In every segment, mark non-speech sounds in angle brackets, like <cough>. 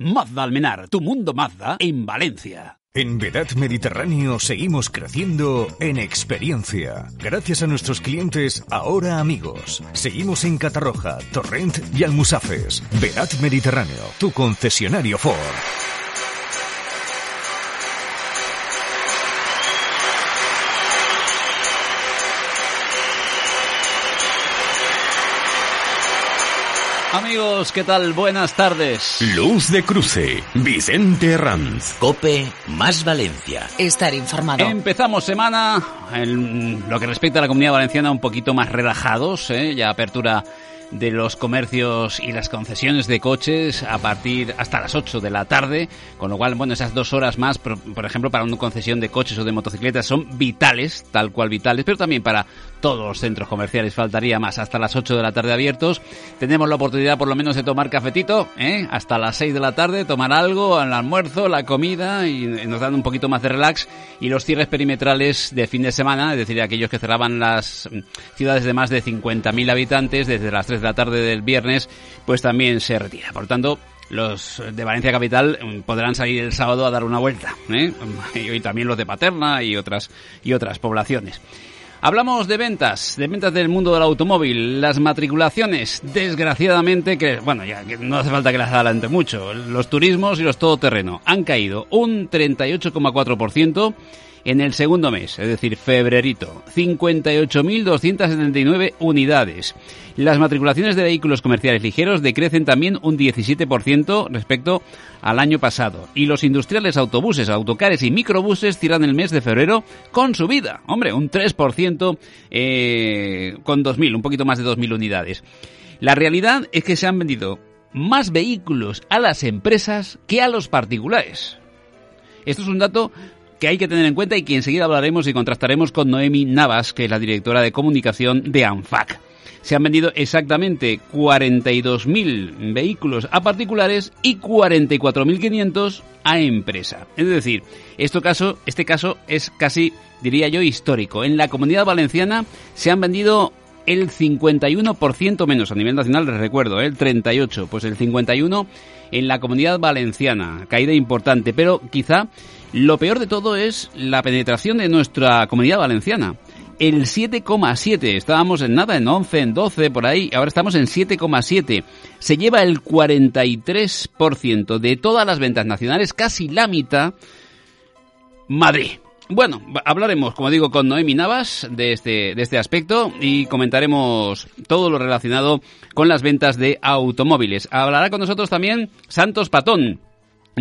Mazda Almenar, tu mundo Mazda en Valencia. En Vedat Mediterráneo seguimos creciendo en experiencia. Gracias a nuestros clientes, ahora amigos. Seguimos en Catarroja, Torrent y Almusafes. Vedat Mediterráneo, tu concesionario Ford. Amigos, ¿qué tal? Buenas tardes. Luz de cruce, Vicente Ranz. Cope más Valencia. Estar informado. Empezamos semana en lo que respecta a la comunidad valenciana un poquito más relajados, ¿eh? ya apertura de los comercios y las concesiones de coches a partir hasta las 8 de la tarde, con lo cual, bueno, esas dos horas más, por, por, ejemplo, para una concesión de coches o de motocicletas son vitales, tal cual vitales, pero también para todos los centros comerciales faltaría más, hasta las 8 de la tarde abiertos. Tenemos la oportunidad por lo menos de tomar cafetito, ¿eh? hasta las 6 de la tarde, tomar algo, el almuerzo, la comida y nos dan un poquito más de relax y los cierres perimetrales de fin de semana, es decir, aquellos que cerraban las ciudades de más de 50.000 habitantes desde las 3 de la tarde del viernes, pues también se retira. Por tanto, los de Valencia Capital podrán salir el sábado a dar una vuelta, ¿eh? y también los de Paterna y otras y otras poblaciones. Hablamos de ventas, de ventas del mundo del automóvil, las matriculaciones, desgraciadamente, que, bueno, ya que no hace falta que las adelante mucho, los turismos y los todoterreno han caído un 38,4% en el segundo mes, es decir, febrerito, 58.279 unidades. Las matriculaciones de vehículos comerciales ligeros decrecen también un 17% respecto al año pasado. Y los industriales autobuses, autocares y microbuses cierran el mes de febrero con subida. Hombre, un 3% eh, con 2.000, un poquito más de 2.000 unidades. La realidad es que se han vendido más vehículos a las empresas que a los particulares. Esto es un dato que hay que tener en cuenta y que enseguida hablaremos y contrastaremos con Noemi Navas, que es la directora de comunicación de ANFAC. Se han vendido exactamente 42.000 vehículos a particulares y 44.500 a empresa. Es decir, este caso, este caso es casi, diría yo, histórico. En la comunidad valenciana se han vendido el 51% menos. A nivel nacional, les recuerdo, ¿eh? el 38%, pues el 51% en la comunidad valenciana. Caída importante, pero quizá lo peor de todo es la penetración de nuestra comunidad valenciana. El 7,7. Estábamos en nada, en 11, en 12, por ahí. Ahora estamos en 7,7. Se lleva el 43% de todas las ventas nacionales, casi la mitad, Madrid. Bueno, hablaremos, como digo, con Noemi Navas de este, de este aspecto y comentaremos todo lo relacionado con las ventas de automóviles. Hablará con nosotros también Santos Patón,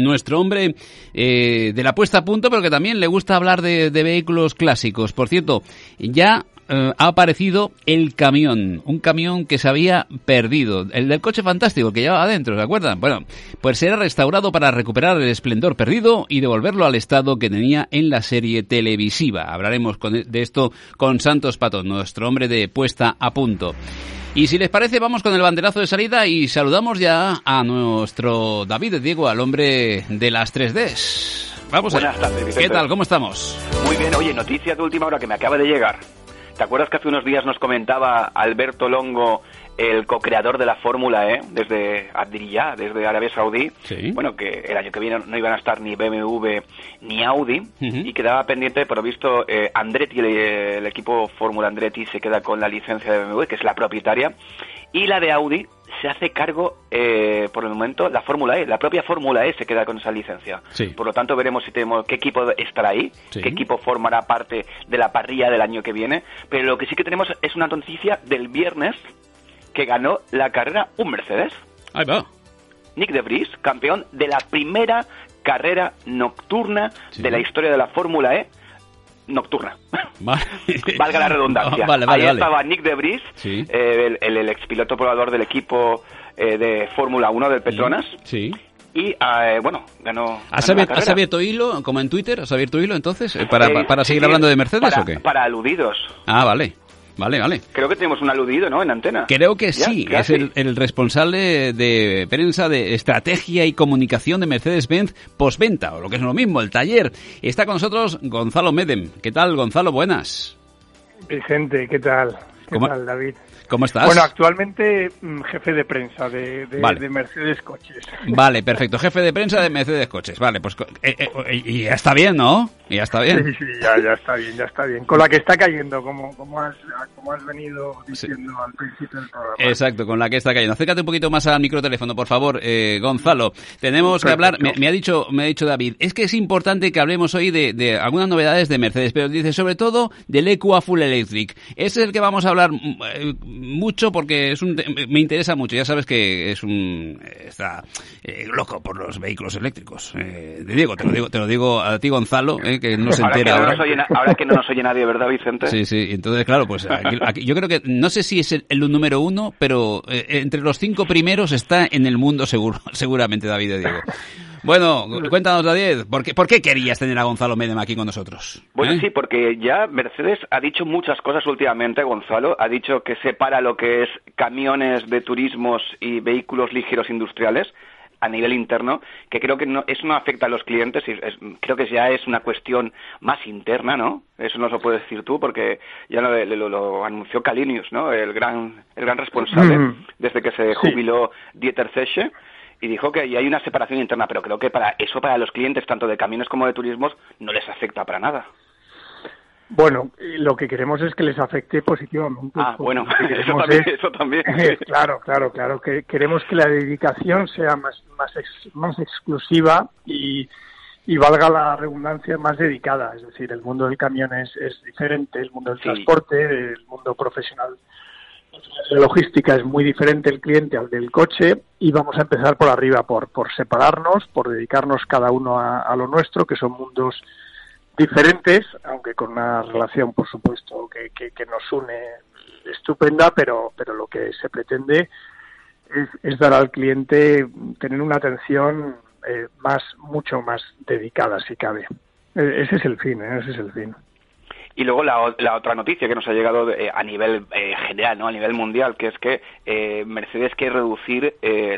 nuestro hombre eh, de la puesta a punto, pero que también le gusta hablar de, vehículos clásicos. Por cierto, ya eh, ha aparecido el camión, un camión que se había perdido, el del coche fantástico que llevaba adentro, ¿se acuerdan? Bueno, pues será restaurado para recuperar el esplendor perdido y devolverlo al estado que tenía en la serie televisiva. Hablaremos con, de esto con Santos Patón, nuestro hombre de puesta a punto. Y si les parece, vamos con el banderazo de salida y saludamos ya a nuestro David Diego, al hombre de las 3Ds. Vamos Buenas a tardes, Vicente. ¿Qué tal? ¿Cómo estamos? Muy bien, oye, noticia de última hora que me acaba de llegar. ¿Te acuerdas que hace unos días nos comentaba Alberto Longo, el co-creador de la Fórmula E, desde Adriyá, desde Arabia Saudí? Sí. Bueno, que el año que viene no iban a estar ni BMW ni Audi y quedaba pendiente, por lo visto, eh, Andretti, el, el equipo Fórmula Andretti se queda con la licencia de BMW, que es la propietaria, y la de Audi se hace cargo, eh, por el momento, la Fórmula E. La propia Fórmula E se queda con esa licencia. Sí. Por lo tanto, veremos si tenemos qué equipo estará ahí, Sí. qué equipo formará parte de la parrilla del año que viene. Pero lo que sí que tenemos es una noticia del viernes que ganó la carrera un Mercedes. Ahí va. Nick de Vries, campeón de la primera carrera nocturna Sí. de la historia de la Fórmula E nocturna. Vale. <laughs> Valga la redundancia. Vale, vale, Ahí estaba Nick de Vries, Sí. eh, el, el, el expiloto probador del equipo eh, de Fórmula 1 del Petronas. Sí. Y, eh, bueno, ganó. ¿Has, ganó abierto, has abierto hilo, como en Twitter? ¿Has abierto hilo entonces? eh, ¿Para, para seguir hablando de Mercedes para- o qué? Para aludidos. Ah, vale. Vale, vale. Creo que tenemos un aludido, ¿no? En antena. Creo que Ya, sí, es el responsable de prensa de estrategia y comunicación de Mercedes-Benz postventa, o lo que es lo mismo, el taller. Está con nosotros Gonzalo Medem. ¿Qué tal, Gonzalo? Buenas. Vicente, ¿qué tal? ¿Qué tal, David? ¿Cómo estás? Bueno, actualmente mm, jefe de prensa de, de, Mercedes Coches. Vale, perfecto. Jefe de prensa de Mercedes Coches. Vale, pues eh, eh, y ya está bien, ¿no? Y ya está bien. Sí, sí, ya, ya, está bien, ya está bien. Con la que está cayendo, como, como, has, como has venido diciendo al principio del programa. Exacto, con la que está cayendo. Acércate un poquito más al microteléfono, por favor, eh, Gonzalo. Tenemos que hablar, me, ha dicho, me ha dicho David, es que es importante que hablemos hoy de, de algunas novedades de Mercedes, pero dice sobre todo del EQA Full Electric. Ese es el que vamos a hablar mm, eh, mucho porque es un, me interesa mucho. Ya sabes que es un está eh, loco por los vehículos eléctricos. Eh, te digo, te lo digo, te lo digo a ti Gonzalo, que no se entera ahora. ahora. que no nos oye nadie, ¿verdad, Vicente? Sí, sí. Entonces, claro, pues yo creo que no sé si es el, número uno, pero entre los cinco primeros está en el mundo seguro, <laughs> seguramente David y Diego. Bueno, cuéntanos, David, ¿por qué, ¿por qué querías tener a Gonzalo Medem aquí con nosotros? Bueno, ¿Eh? sí, porque ya Mercedes ha dicho muchas cosas últimamente, Gonzalo. Ha dicho que separa lo que es camiones de turismos y vehículos ligeros industriales a nivel interno, que creo que no, eso no afecta a los clientes, y creo que ya es una cuestión más interna, ¿no? Eso no lo puedes decir tú, porque ya lo, anunció Kalinius, ¿no? El gran, el gran responsable, desde que se jubiló Dieter Zesche y dijo que hay una separación interna, pero creo que para eso para los clientes tanto de camiones como de turismos no les afecta para nada. Bueno, lo que queremos es que les afecte positivamente. Ah, bueno, <laughs> eso también, <laughs> eso también. claro, claro, claro. Que queremos que la dedicación sea más, más, más exclusiva y, y valga la redundancia más dedicada. Es decir, el mundo del camión es, es diferente, el mundo del transporte, el mundo profesional la logística es muy diferente el cliente al del coche y vamos a empezar por arriba, por, por separarnos, por dedicarnos cada uno a, lo nuestro, que son mundos diferentes, aunque con una relación, por supuesto, que, que, nos une estupenda, pero, pero lo que se pretende es, es dar al cliente, tener una atención eh, más, mucho más dedicada, si cabe. E, ese es el fin, ¿eh? ese es el fin. Y luego la, la, otra noticia que nos ha llegado eh, a nivel eh, general, ¿no? a nivel mundial, que es que eh, Mercedes quiere reducir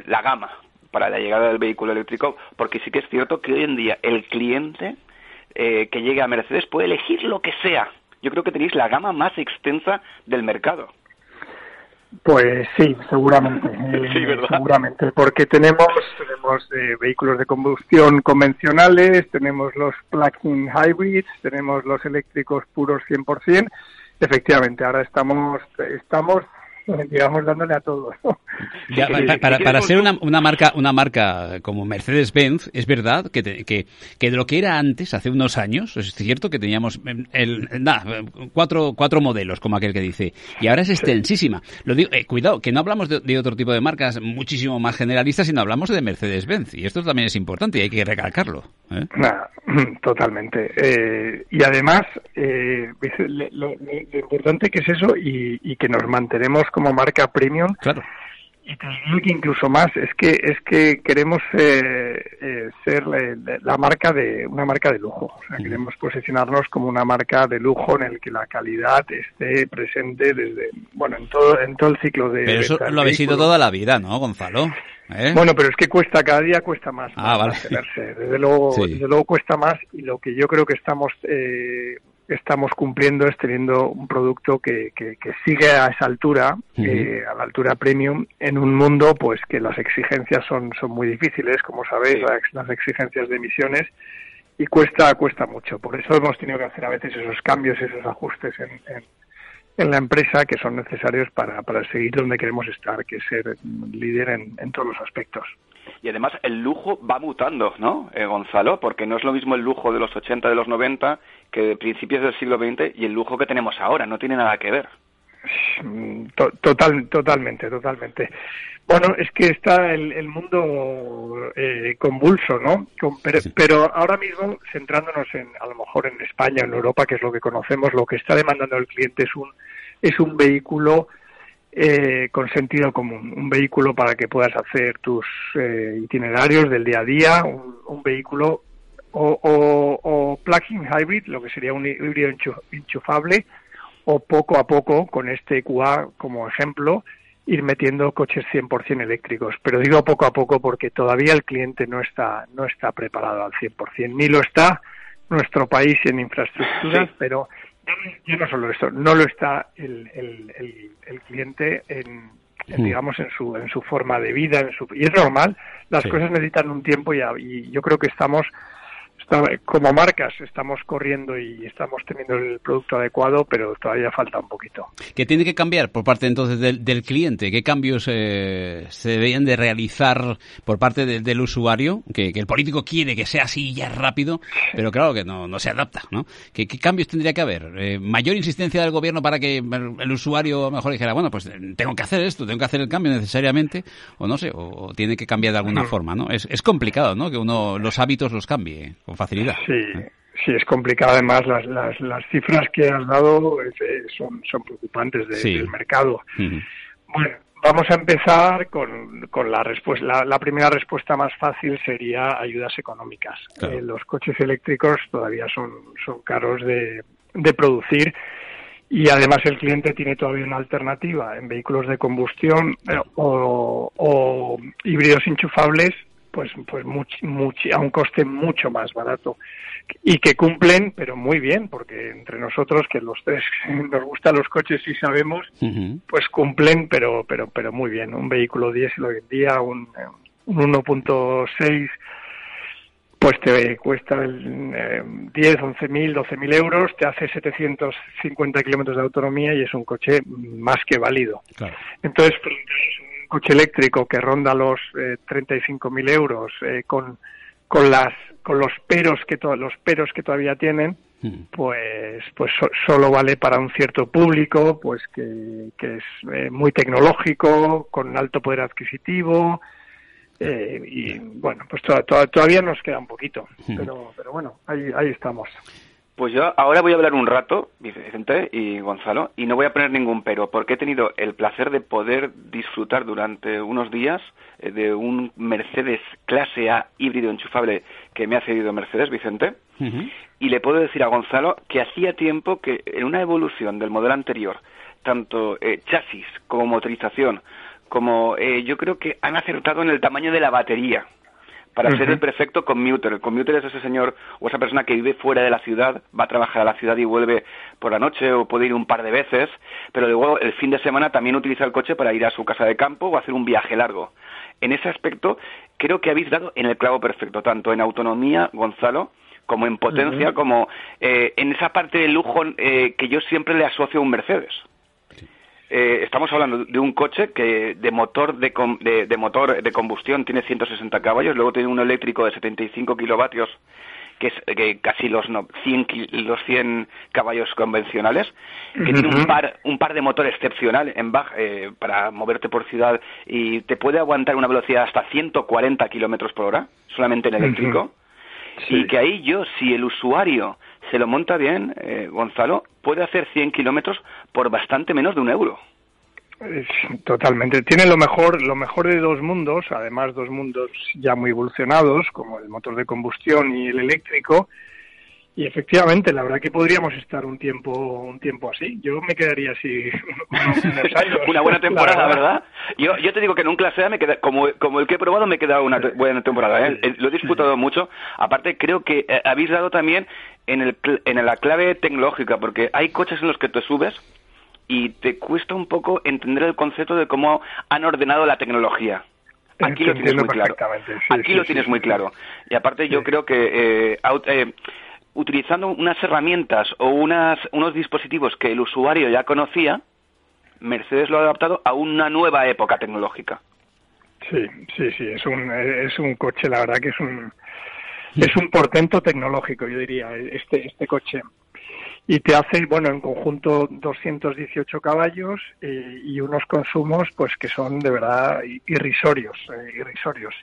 la gama para la llegada del vehículo eléctrico, porque sí que es cierto que hoy en día el cliente que llegue a Mercedes puede elegir lo que sea. Yo creo que tenéis la gama más extensa del mercado. Pues sí, seguramente. <laughs> sí, ¿verdad? Seguramente, porque tenemos tenemos eh, vehículos de combustión convencionales, tenemos los plug-in hybrids, tenemos los eléctricos puros 100%. Efectivamente, ahora estamos estamos digamos dándole a todos. <laughs> para, para, ser una, una, marca una marca como Mercedes-Benz, es verdad que, que, que, de lo que era antes, hace unos años, es cierto que teníamos el, cuatro, cuatro modelos, como aquel que dice, y ahora es extensísima. Lo digo, eh, cuidado, que no hablamos de, otro tipo de marcas muchísimo más generalistas, sino hablamos de Mercedes-Benz, y esto también es importante y hay que recalcarlo. ¿eh? totalmente. Eh, y además, lo, importante que es eso y, y que nos mantenemos como marca premium. Claro. Y te que incluso más, es que es que queremos eh, eh, ser la, marca de una marca de lujo. O sea, queremos posicionarnos como una marca de lujo en el que la calidad esté presente desde bueno en todo en todo el ciclo de. Pero eso lo habéis sido toda la vida, ¿no, Gonzalo? ¿Eh? Bueno, pero es que cuesta, cada día cuesta más ah, Desde luego, desde luego cuesta más y lo que yo creo que estamos eh, estamos cumpliendo es teniendo un producto que, que, sigue a esa altura, eh, a la altura premium, en un mundo pues que las exigencias son, son muy difíciles, como sabéis, las, exigencias de emisiones, y cuesta, cuesta mucho. Por eso hemos tenido que hacer a veces esos cambios, esos ajustes en, en, la empresa que son necesarios para, para seguir donde queremos estar, que es ser líder en, en todos los aspectos. Y además el lujo va mutando, ¿no, eh, Gonzalo? Porque no es lo mismo el lujo de los 80, de los 90, que de principios del siglo XX y el lujo que tenemos ahora. No tiene nada que ver. Total, totalmente, totalmente. Bueno, es que está el, mundo eh, convulso, ¿no? pero, pero, ahora mismo, centrándonos en, a lo mejor en España, en Europa, que es lo que conocemos, lo que está demandando el cliente es un, es un vehículo eh, con sentido común, un vehículo para que puedas hacer tus eh, itinerarios del día a día, un, vehículo o, o, plug-in hybrid, lo que sería un híbrido enchufable, o poco a poco, con este QA como ejemplo, ir metiendo coches 100% eléctricos. Pero digo poco a poco porque todavía el cliente no está, no está preparado al 100%, ni lo está nuestro país en infraestructuras, pero ya no solo esto, no lo está el, el, el, cliente en, digamos en su en su forma de vida en su, y es normal las cosas necesitan un tiempo y, y yo creo que estamos como marcas estamos corriendo y estamos teniendo el producto adecuado, pero todavía falta un poquito. ¿Qué tiene que cambiar por parte entonces del, cliente? ¿Qué cambios eh, se deberían de realizar por parte del usuario? Que, el político quiere que sea así ya rápido, pero claro que no, no se adapta, ¿no? ¿Qué, cambios tendría que haber? Eh, ¿Mayor insistencia del gobierno para que el, usuario a lo mejor dijera, bueno, pues tengo que hacer esto, tengo que hacer el cambio necesariamente, o no sé, o, tiene que cambiar de alguna forma, ¿no? Es, es complicado, ¿no? Que uno los hábitos los cambie facilidad. Sí, sí, es complicado. Además, las, las, las cifras que has dado eh, son, son preocupantes del mercado. Bueno, vamos a empezar con, con la respuesta. La, primera respuesta más fácil sería ayudas económicas. Eh, los coches eléctricos todavía son, son caros de, de producir y además el cliente tiene todavía una alternativa en vehículos de combustión eh, o, o, híbridos enchufables pues pues a un coste mucho más barato. Y que cumplen pero muy bien porque entre nosotros que los tres <laughs> nos gustan los coches y sabemos pues cumplen pero pero pero muy bien. Un vehículo diésel hoy en día un, un 1.6 pues te cuesta el, eh, 10, 11 mil, 12 mil euros, te hace 750 kilómetros de autonomía y es un coche más que válido. Entonces, coche eléctrico que ronda los eh, 35.000 euros eh, con, con, las, con los peros que, los peros que todavía tienen, hmm. pues, pues solo vale para un cierto público, pues que, que es eh, muy tecnológico, con alto poder adquisitivo, eh, y bueno, pues todavía nos queda un poquito, hmm. pero, pero bueno, ahí, ahí estamos. Pues yo ahora voy a hablar un rato, Vicente y Gonzalo, y no voy a poner ningún pero, porque he tenido el placer de poder disfrutar durante unos días eh, de un Mercedes clase A híbrido enchufable que me ha cedido Mercedes, Vicente, y le puedo decir a Gonzalo que hacía tiempo que en una evolución del modelo anterior, tanto eh, chasis como motorización, como eh, yo creo que han acertado en el tamaño de la batería para ser el perfecto commuter. El commuter es ese señor o esa persona que vive fuera de la ciudad, va a trabajar a la ciudad y vuelve por la noche o puede ir un par de veces, pero luego el fin de semana también utiliza el coche para ir a su casa de campo o hacer un viaje largo. En ese aspecto, creo que habéis dado en el clavo perfecto, tanto en autonomía, Gonzalo, como en potencia, como eh, en esa parte de lujo eh, que yo siempre le asocio a un Mercedes. Eh, estamos hablando de un coche que de motor de, de, motor de combustión tiene 160 caballos, luego tiene un eléctrico de 75 kilovatios que es que casi los no, 100 los 100 caballos convencionales, que tiene un par un par de motor excepcional en baja, eh, para moverte por ciudad y te puede aguantar una velocidad hasta 140 kilómetros por hora solamente en eléctrico. Y que ahí yo, si el usuario se lo monta bien, eh, Gonzalo, puede hacer 100 kilómetros por bastante menos de un euro. Totalmente. Tiene lo mejor, lo mejor de dos mundos, además dos mundos ya muy evolucionados, como el motor de combustión y el eléctrico. Y efectivamente, la verdad que podríamos estar un tiempo, un tiempo así. Yo me quedaría así <laughs> unos <laughs> años. una buena temporada, verdad. Yo, yo te digo que en un clase A me queda, como, como el que he probado, me queda una buena temporada. ¿eh? Lo he disputado mucho. Aparte, creo que eh, habéis dado también en, el, en la clave tecnológica, porque hay coches en los que te subes y te cuesta un poco entender el concepto de cómo han ordenado la tecnología. Aquí lo tienes muy claro. Aquí lo tienes muy claro. Y aparte yo creo que eh, eh, utilizando unas herramientas o unas, unos dispositivos que el usuario ya conocía, Mercedes lo ha adaptado a una nueva época tecnológica. Sí, sí, sí, es un, es un coche, la verdad que es un, <laughs> es un portento tecnológico, yo diría, este, este coche y te hace, bueno, en conjunto 218 caballos eh, y unos consumos pues que son de verdad irrisorios, eh, irrisorios.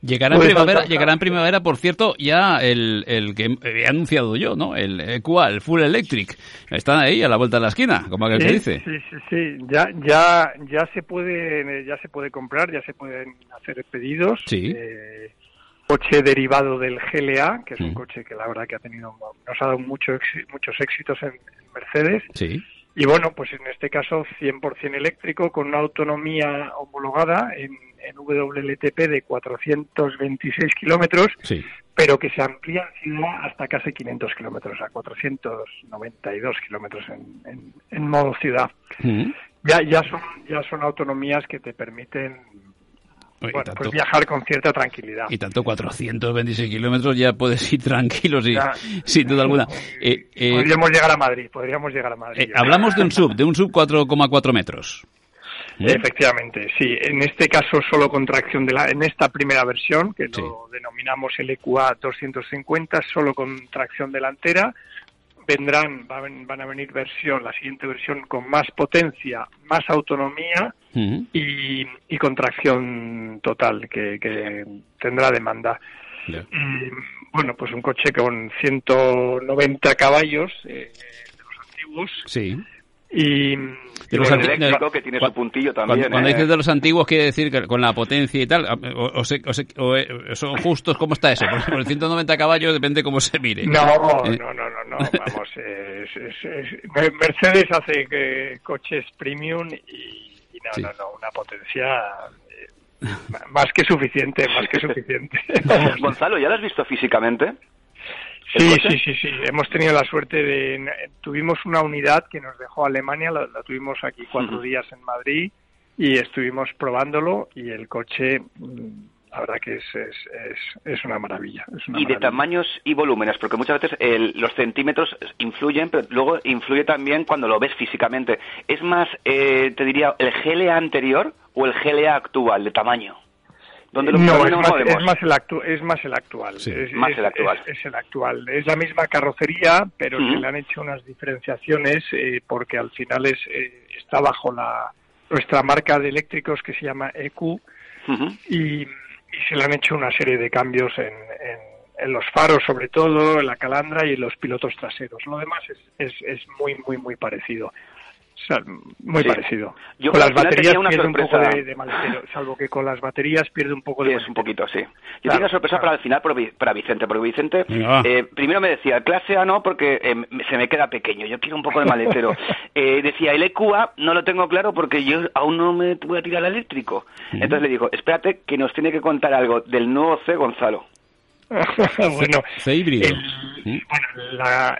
Llegará en, primavera, llegará en primavera, por cierto, ya el, el que he anunciado yo, ¿no? El cual, Full Electric. Está ahí a la vuelta de la esquina, como aquel que dice. Sí, sí, sí. Ya, ya, ya se puede, ya se puede comprar, ya se pueden hacer pedidos. Sí. Eh, coche derivado del GLA, que es un coche que la verdad que ha tenido, nos ha dado mucho, muchos éxitos en, Mercedes. Sí. Y bueno, pues en este caso 100% eléctrico, con una autonomía homologada en, en WLTP de 426 kilómetros, pero que se amplía hasta casi 500 kilómetros, a 492 kilómetros en, en, modo ciudad. Ya, ya, son, ya son autonomías que te permiten bueno, pues viajar con cierta tranquilidad. Y tanto 426 kilómetros ya puedes ir tranquilo, sin duda alguna. <laughs> Eh, eh, podríamos llegar a Madrid, podríamos llegar a Madrid. Eh, hablamos de un sub, de un sub 4,4 metros. <laughs> Efectivamente, sí. En este caso solo con tracción de la, en esta primera versión que lo denominamos el EQA 250, solo con tracción delantera. Vendrán, van, a venir versión, la siguiente versión con más potencia, más autonomía y, y, con tracción total que, tendrá demanda. bueno, pues un coche con 190 caballos eh, de los antiguos. Sí. Y, de los eléctrico, que tiene su puntillo también. Cuando, ¿eh? dices de los antiguos, quiere decir que con la potencia y tal, o, o, eh, son justos, ¿cómo está eso? Por el 190 caballos depende cómo se mire. No, ¿Eh? no, no, <laughs> vamos, Mercedes hace coches premium y, no, no, no, una potencia <laughs> más que suficiente, más que suficiente. <laughs> Gonzalo, ¿ya lo has visto físicamente? Sí, sí, sí, sí. Hemos tenido la suerte de... Tuvimos una unidad que nos dejó Alemania, la, tuvimos aquí cuatro días en Madrid y estuvimos probándolo y el coche... La verdad que es, es, es, una maravilla. y de tamaños y volúmenes, porque muchas veces los centímetros influyen, pero luego influye también cuando lo ves físicamente. ¿Es más, eh, te diría, el GLA anterior o el GLA actual de tamaño? no, es más, el es más, el actual. es, más el actual. Es, el actual. Es, la misma carrocería, pero se le han hecho unas diferenciaciones eh, porque al final es eh, está bajo la nuestra marca de eléctricos que se llama EQ y, se le han hecho una serie de cambios en, en, los faros sobre todo, en la calandra y en los pilotos traseros. Lo demás es, es muy, muy, muy parecido muy parecido. con las baterías pierde un poco de, maletero, salvo que con las baterías pierde un poco de Es un poquito, sí. Yo tengo una sorpresa para el final para Vicente, porque Vicente eh, primero me decía, clase A no, porque eh, se me queda pequeño, yo quiero un poco de maletero. <laughs> eh, decía, el EQA no lo tengo claro porque yo aún no me voy a tirar al eléctrico. Entonces le digo, espérate que nos tiene que contar algo del nuevo C Gonzalo. <laughs> bueno, C híbrido. bueno la,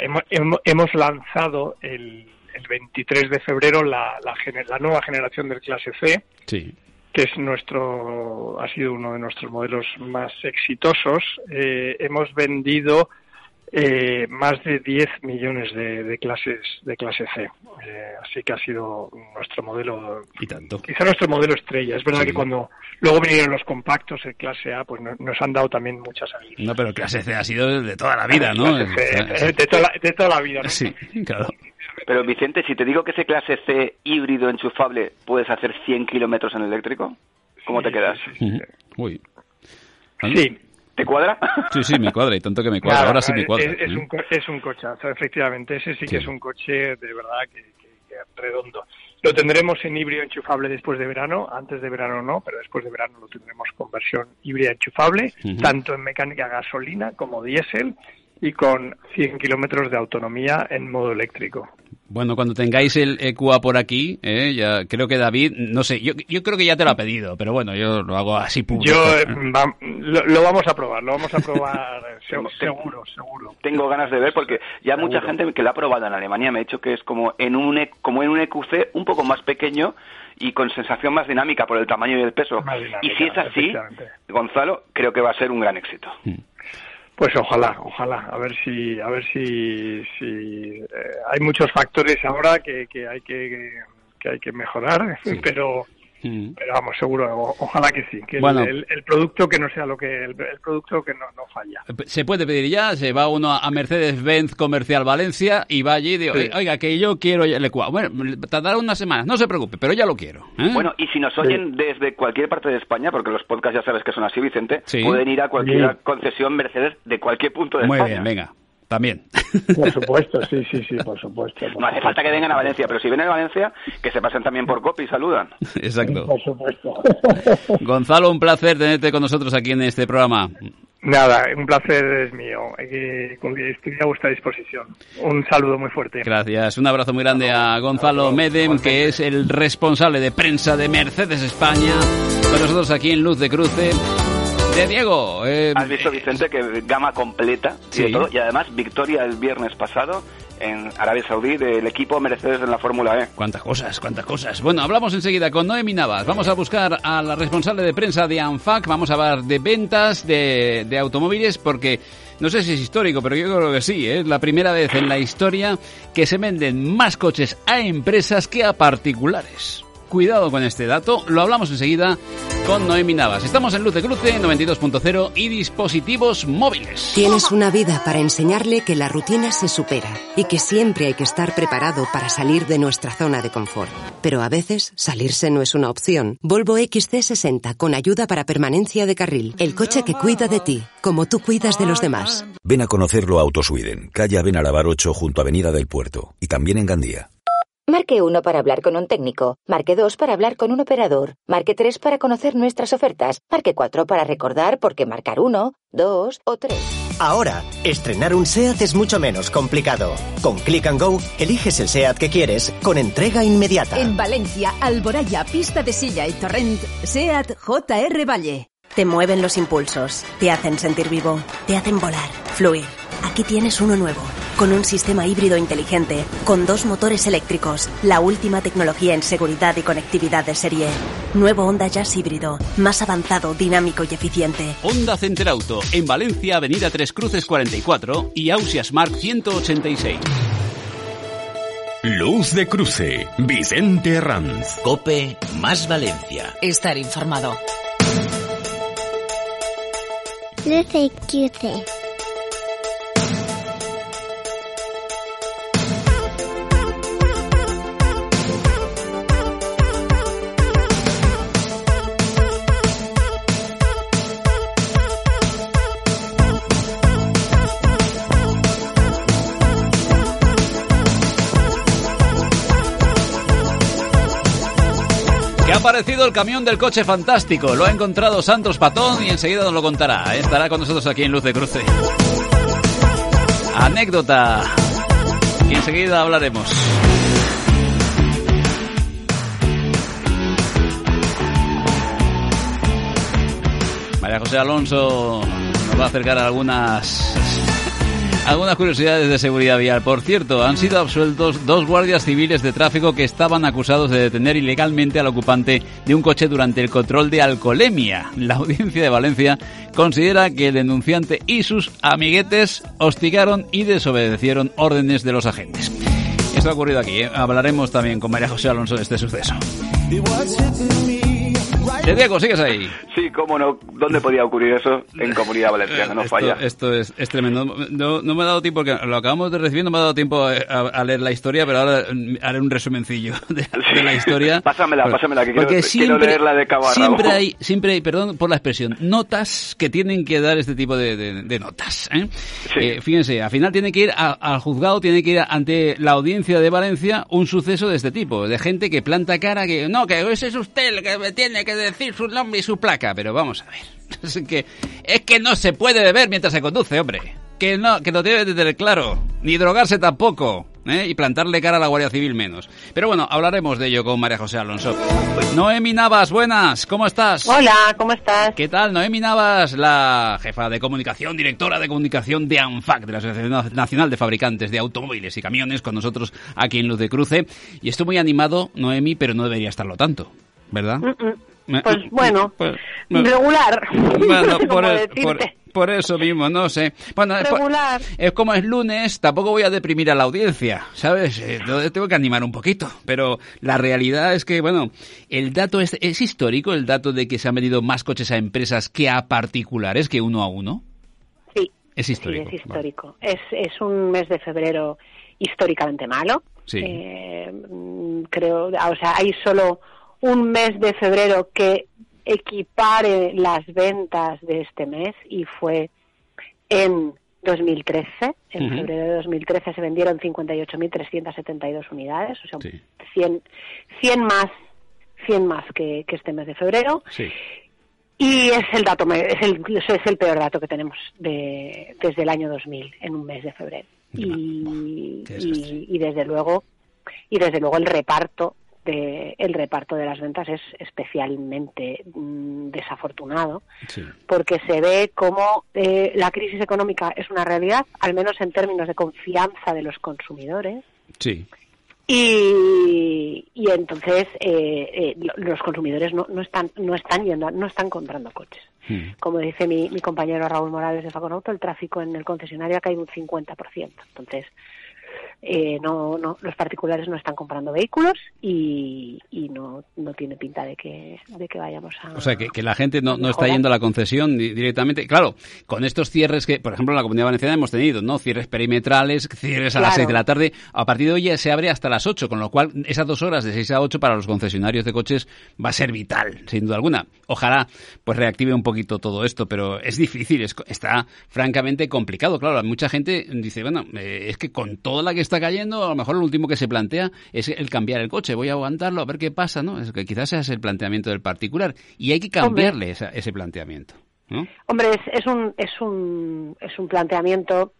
hemos lanzado el el 23 de febrero la, la, nueva generación del clase C, que es nuestro ha sido uno de nuestros modelos más exitosos. Eh, hemos vendido eh, más de 10 millones de, clases de clase C. Eh, así que ha sido nuestro modelo. Y tanto. Quizá nuestro modelo estrella. Es verdad que cuando luego vinieron los compactos, el clase A, pues nos han dado también muchas alegrías. No, pero clase C ha sido de toda la vida, ¿no? de, toda la, de, toda la, vida, ¿no? Sí, claro. Pero Vicente, si te digo que ese clase C híbrido enchufable puedes hacer 100 kilómetros en eléctrico, ¿cómo te quedas? Sí. Uy. Sí. ¿Te cuadra? Sí, sí, me cuadra y tanto que me cuadra. Ahora sí me cuadra. Es, un, es un cochazo, efectivamente. Ese sí, que es un coche de verdad que, redondo. Lo tendremos en híbrido enchufable después de verano, antes de verano no, pero después de verano lo tendremos con versión híbrida enchufable, tanto en mecánica gasolina como diésel y con 100 kilómetros de autonomía en modo eléctrico. Bueno, cuando tengáis el EQA por aquí, eh, ya creo que David, no sé, yo, yo creo que ya te lo ha pedido, pero bueno, yo lo hago así público. Yo, eh, lo, vamos a probar, lo vamos a probar <laughs> seguro, seguro. Tengo ganas de ver porque ya mucha gente que lo ha probado en Alemania me ha dicho que es como en un e, como en un EQC un poco más pequeño y con sensación más dinámica por el tamaño y el peso. y si es así, Gonzalo, creo que va a ser un gran éxito. Mm. Pues ojalá, ojalá, a ver si, a ver si, si eh, hay muchos factores ahora que, que hay que, que hay que mejorar, pero Mm. Pero vamos, seguro, ojalá que sí, que el, producto que no sea lo que el, producto que no, no, falla. Se puede pedir ya, se va uno a Mercedes-Benz Comercial Valencia y va allí y dice, oiga, que yo quiero el EQA. Bueno, tardará unas semanas, no se preocupe, pero ya lo quiero. ¿eh? Bueno, y si nos oyen desde cualquier parte de España, porque los podcasts ya sabes que son así, Vicente, pueden ir a cualquier concesión Mercedes de cualquier punto de España. Muy bien, venga también. Por supuesto, sí, sí, sí, por supuesto. no hace falta que vengan a Valencia, pero si vienen a Valencia, que se pasen también por COPI y saludan. Exacto. Por supuesto. Gonzalo, un placer tenerte con nosotros aquí en este programa. Nada, un placer es mío. Estoy a vuestra disposición. Un saludo muy fuerte. Gracias. Un abrazo muy grande a Gonzalo Medem, que es el responsable de prensa de Mercedes España, con nosotros aquí en Luz de Cruce. De Diego. Eh, Has visto, Vicente, que gama completa y todo. Y además, victoria el viernes pasado en Arabia Saudí del equipo Mercedes en la Fórmula E. Cuántas cosas, cuántas cosas. Bueno, hablamos enseguida con Noemi Navas. Vamos a buscar a la responsable de prensa de ANFAC. Vamos a hablar de ventas de, de automóviles porque no sé si es histórico, pero yo creo que sí. ¿eh? Es la primera vez en la historia que se venden más coches a empresas que a particulares. Cuidado con este dato, lo hablamos enseguida con Noemi Navas. Estamos en Luz de Cruce 92.0 y dispositivos móviles. Tienes una vida para enseñarle que la rutina se supera y que siempre hay que estar preparado para salir de nuestra zona de confort. Pero a veces salirse no es una opción. Volvo XC60 con ayuda para permanencia de carril. El coche que cuida de ti, como tú cuidas de los demás. Ven a conocerlo a Autosweden, calle Benarabar 8 junto a Avenida del Puerto y también en Gandía. Marque 1 para hablar con un técnico. Marque 2 para hablar con un operador. Marque 3 para conocer nuestras ofertas. Marque 4 para recordar por qué marcar 1, 2 o 3. Ahora, estrenar un SEAT es mucho menos complicado. Con Click and Go, eliges el SEAT que quieres con entrega inmediata. En Valencia, Alboraya, Pista de Silla y Torrent, SEAT JR Valle. Te mueven los impulsos, te hacen sentir vivo, te hacen volar, fluir. Aquí tienes uno nuevo, con un sistema híbrido inteligente, con dos motores eléctricos, la última tecnología en seguridad y conectividad de serie. Nuevo Honda Jazz híbrido, más avanzado, dinámico y eficiente. Honda Center Auto, en Valencia, Avenida Tres Cruces 44 y Ausias Mark 186. Luz de Cruce, Vicente Ranz. Cope más Valencia. Estar informado. Luz de Cruce. ¿Qué ha parecido el camión del coche fantástico? Lo ha encontrado Santos Patón y enseguida nos lo contará. Estará con nosotros aquí en Luz de Cruce. Anécdota. Y enseguida hablaremos. María José Alonso nos va a acercar algunas algunas curiosidades de seguridad vial. Por cierto, han sido absueltos dos guardias civiles de tráfico que estaban acusados de detener ilegalmente al ocupante de un coche durante el control de alcoholemia. La audiencia de Valencia considera que el denunciante y sus amiguetes hostigaron y desobedecieron órdenes de los agentes. Esto ha ocurrido aquí. ¿eh? Hablaremos también con María José Alonso de este suceso. De Diego, ¿sigues ahí? Sí, cómo no. ¿Dónde podía ocurrir eso? En Comunidad Valenciana, no esto, falla. Esto es, es tremendo. No, no, me ha dado tiempo, porque lo acabamos de recibir, no me ha dado tiempo a, a leer la historia, pero ahora haré un resumencillo <laughs> de, de la historia. pásamela, Porque- pásamela, que porque quiero, siempre, quiero leerla de cabo a rabo. siempre hay, siempre hay, perdón por la expresión, notas que tienen que dar este tipo de, de- de notas. ¿eh? Eh, fíjense, al final tiene que ir a- al juzgado, tiene que ir ante la audiencia de Valencia un suceso de este tipo, de gente que planta cara que no, que ese es usted el que me tiene que decir su nombre y su placa, pero vamos a ver. <laughs> Es que, es que no se puede beber mientras se conduce, hombre. Que no, que lo debe de tener claro. Ni drogarse tampoco. ¿eh? Y plantarle cara a la Guardia Civil menos. Pero bueno, hablaremos de ello con María José Alonso. Noemi Navas, buenas, ¿cómo estás? Hola, ¿cómo estás? ¿Qué tal? Noemi Navas, la jefa de comunicación, directora de comunicación de ANFAC, de la Asociación Nacional de Fabricantes de Automóviles y Camiones, con nosotros aquí en Luz de Cruce. Y estoy muy animado, Noemi, pero no debería estarlo tanto, ¿verdad? Mm, mm. Pues bueno, Pues, regular. bueno, <laughs> ¿Cómo por, decirte? por- por eso mismo, no sé. Bueno, es, por- Regular. es como es lunes, tampoco voy a deprimir a la audiencia, ¿sabes? Eh, tengo que animar un poquito. Pero la realidad es que, bueno, el dato es, es histórico, el dato de que se han vendido más coches a empresas que a particulares, que uno a uno. Sí. Es histórico. Sí, es histórico. Es, es un mes de febrero históricamente malo. Sí. Eh, mm, creo, o sea, hay solo un mes de febrero que equipare las ventas de este mes y fue en 2013. En febrero de 2013 se vendieron 58.372 unidades, o sea, 100, 100 más, 100 más que, que este mes de febrero. Sí. Y es el dato, es el, es el peor dato que tenemos de, desde el año 2000, en un mes de febrero. Y, y, desde luego, y desde luego el reparto de, el reparto de las ventas es especialmente mm, desafortunado, porque se ve como eh, la crisis económica es una realidad, al menos en términos de confianza de los consumidores. Sí. Y, y entonces eh, eh, los consumidores no, no, están no están yendo no están comprando coches hmm. como dice mi, mi compañero Raúl Morales de Faconauto el tráfico en el concesionario ha caído un 50% entonces eh, no, no, los particulares no están comprando vehículos y, y no, no tiene pinta de que, de que vayamos a. O sea, que, que la gente no, no está yendo a la concesión directamente. Claro, con estos cierres que, por ejemplo, en la Comunidad Valenciana hemos tenido, ¿no? Cierres perimetrales, cierres a las 6 de la tarde. A partir de hoy se abre hasta las 8, con lo cual esas dos horas de 6 a 8 para los concesionarios de coches va a ser vital, sin duda alguna. Ojalá pues reactive un poquito todo esto, pero es difícil, está francamente complicado. Claro, mucha gente dice, bueno, eh, es que con toda la que está cayendo, a lo mejor lo último que se plantea es el cambiar el coche. Voy a aguantarlo a ver qué pasa, ¿no? Es que quizás ese es el planteamiento del particular y hay que cambiarle ese planteamiento. ¿no? Hombre, es, es, un, es, un, es un planteamiento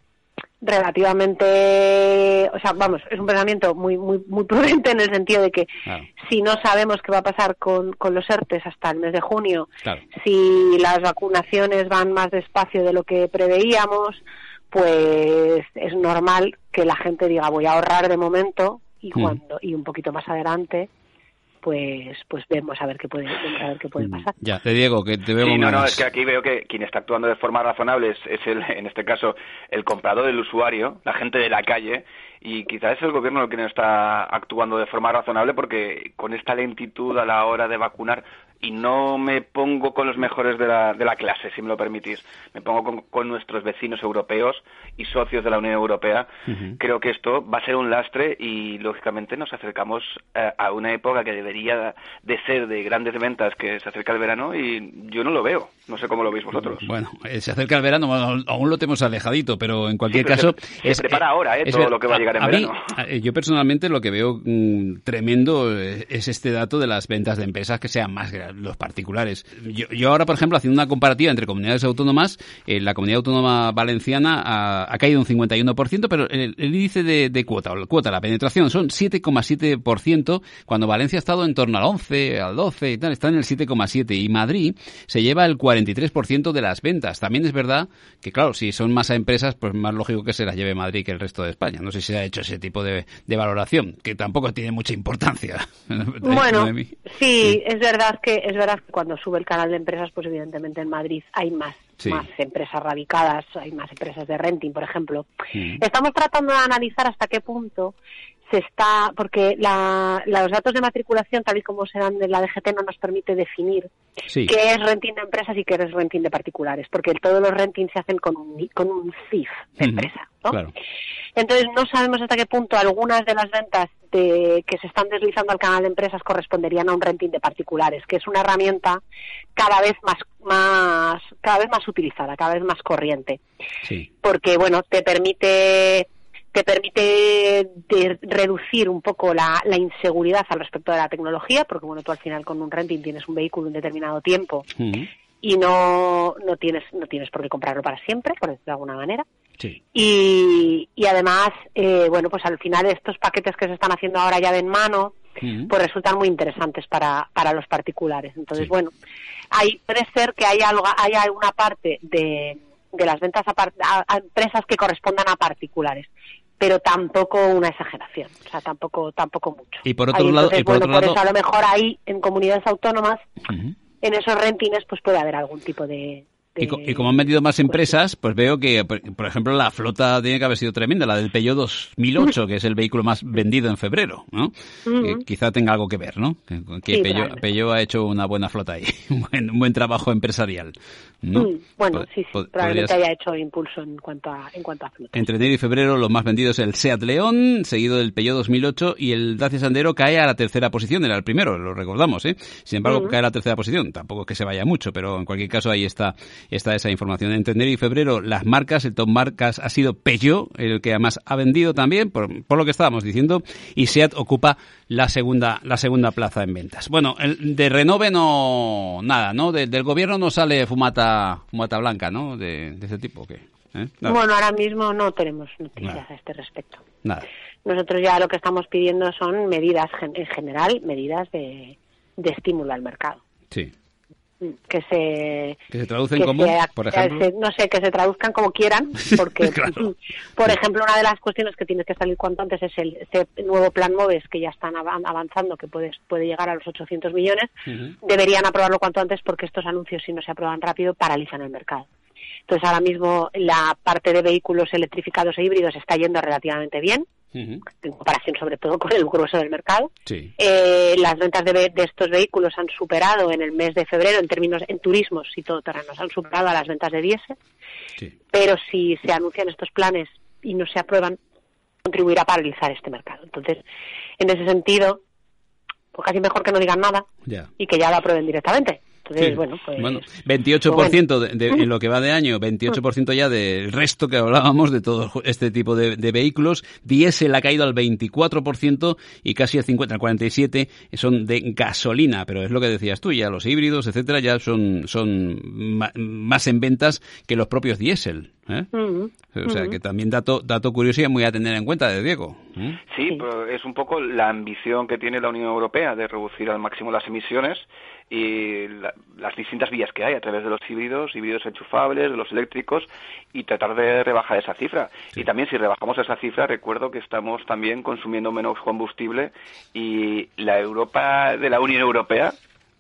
relativamente, o sea, vamos, es un planteamiento muy muy muy prudente en el sentido de que si no sabemos qué va a pasar con, con los ERTES hasta el mes de junio, si las vacunaciones van más despacio de lo que preveíamos, pues es normal que la gente diga voy a ahorrar de momento y mm. cuando y un poquito más adelante pues pues vemos a ver qué puede a ver qué puede mm. pasar. Ya, te Diego, que te veo sí, no, no, es que aquí veo que quien está actuando de forma razonable es, es el, en este caso el comprador, el usuario, la gente de la calle y quizás es el gobierno el que no está actuando de forma razonable porque con esta lentitud a la hora de vacunar y no me pongo con los mejores de la, de la clase, si me lo permitís, me pongo con, nuestros vecinos europeos y socios de la Unión Europea, creo que esto va a ser un lastre y lógicamente nos acercamos eh, a una época que debería de ser de grandes ventas, que se acerca el verano y yo no lo veo, no sé cómo lo veis vosotros. Bueno, eh, se acerca el verano, aún lo tenemos alejadito, pero en cualquier caso... Se, prepara ahora eh, todo lo que va a llegar en verano. yo personalmente lo que veo mm, tremendo es este dato de las ventas de empresas que sean más grandes los particulares. Yo, ahora, por ejemplo, haciendo una comparativa entre comunidades autónomas, eh, la comunidad autónoma valenciana ha, caído un 51%, pero el, índice de, cuota, o la cuota, la penetración, son 7,7%, cuando Valencia ha estado en torno al 11, al 12 y tal, está en el 7,7%. Y Madrid se lleva el 43% de las ventas. También es verdad que, claro, si son más empresas, pues más lógico que se las lleve Madrid que el resto de España. No sé si se ha hecho ese tipo de, valoración, que tampoco tiene mucha importancia. <laughs> Bueno, sí, es verdad que es verdad que cuando sube el canal de empresas, pues evidentemente en Madrid hay más, más empresas radicadas, hay más empresas de renting, por ejemplo. Estamos tratando de analizar hasta qué punto se está, porque la, los datos de matriculación, tal y como se dan de la DGT, no nos permite definir qué es renting de empresas y qué es renting de particulares, porque todos los rentings se hacen con un, con un CIF de empresa. Entonces, no sabemos hasta qué punto algunas de las ventas de, que se están deslizando al canal de empresas corresponderían a un renting de particulares, que es una herramienta cada vez más, más cada vez más utilizada, cada vez más corriente. Porque, bueno, te permite te permite reducir un poco la, inseguridad al respecto de la tecnología, porque bueno, tú al final con un renting tienes un vehículo un determinado tiempo y no, no tienes no tienes por qué comprarlo para siempre, por decirlo de alguna manera. Y, y además, eh, bueno, pues al final estos paquetes que se están haciendo ahora ya de en mano, pues resultan muy interesantes para, para los particulares. Entonces, bueno, hay, puede ser que haya, algo, haya alguna parte de, de las ventas a, empresas que correspondan a particulares pero tampoco una exageración, o sea, tampoco tampoco mucho. Y por otro lado, por, eso a lo mejor ahí en comunidades autónomas, en esos rentines, pues puede haber algún tipo de, y, como han vendido más empresas, pues veo que, por ejemplo, la flota tiene que haber sido tremenda, la del Peugeot 2008, que es el vehículo más vendido en febrero, ¿no? quizá tenga algo que ver, ¿no? Que, Peugeot, ha hecho una buena flota ahí, <laughs> un buen, un buen trabajo empresarial. ¿no? Mm, bueno, sí, sí, probablemente haya hecho impulso en cuanto a, en cuanto a flota. Entre enero y febrero los más vendidos el Seat León, seguido del Peugeot 2008 y el Dacia Sandero cae a la tercera posición, era el primero, lo recordamos, ¿eh? Sin embargo, cae a la tercera posición, tampoco que se vaya mucho, pero en cualquier caso ahí está está esa información. Entre enero y febrero, las marcas, el top marcas ha sido Peugeot, el que además ha vendido también, por, lo que estábamos diciendo, y SEAT ocupa la segunda, la segunda plaza en ventas. Bueno, el, de Renove no, nada, ¿no? del gobierno no sale fumata, fumata blanca, ¿no? De, ese tipo, ¿qué? ¿Eh? Bueno, ahora mismo no tenemos noticias a este respecto. Nada. Nosotros ya lo que estamos pidiendo son medidas, en general, medidas de, de estímulo al mercado. Sí que se que se traducen como por ejemplo. no sé que se traduzcan como quieran <laughs> porque por ejemplo una de las cuestiones que tiene que salir cuanto antes es el ese nuevo plan Moves que ya están avanzando que puede puede llegar a los 800 millones. Deberían aprobarlo cuanto antes porque estos anuncios si no se aprueban rápido paralizan el mercado. Entonces ahora mismo la parte de vehículos electrificados e híbridos está yendo relativamente bien en comparación sobre todo con el grueso del mercado. Eh, las ventas de, estos vehículos han superado en el mes de febrero, en términos en turismos y todoterrenos, han superado a las ventas de diésel. Pero si se anuncian estos planes y no se aprueban, contribuirá a paralizar este mercado. Entonces, en ese sentido, pues casi mejor que no digan nada y que ya lo aprueben directamente bueno, pues... Bueno, 28% de, en lo que va de año, 28% ya del resto que hablábamos de todo este tipo de, vehículos. Diesel ha caído al 24% y casi al 50, al 47% son de gasolina. Pero es lo que decías tú, ya los híbridos, etcétera, ya son, son más en ventas que los propios diésel. ¿eh? O sea, que también dato, dato curioso y muy a tener en cuenta de Diego. ¿eh? Sí, pero es un poco la ambición que tiene la Unión Europea de reducir al máximo las emisiones y las distintas vías que hay a través de los híbridos, híbridos enchufables, de los eléctricos y tratar de rebajar esa cifra. Y también si rebajamos esa cifra, recuerdo que estamos también consumiendo menos combustible y la Europa de la Unión Europea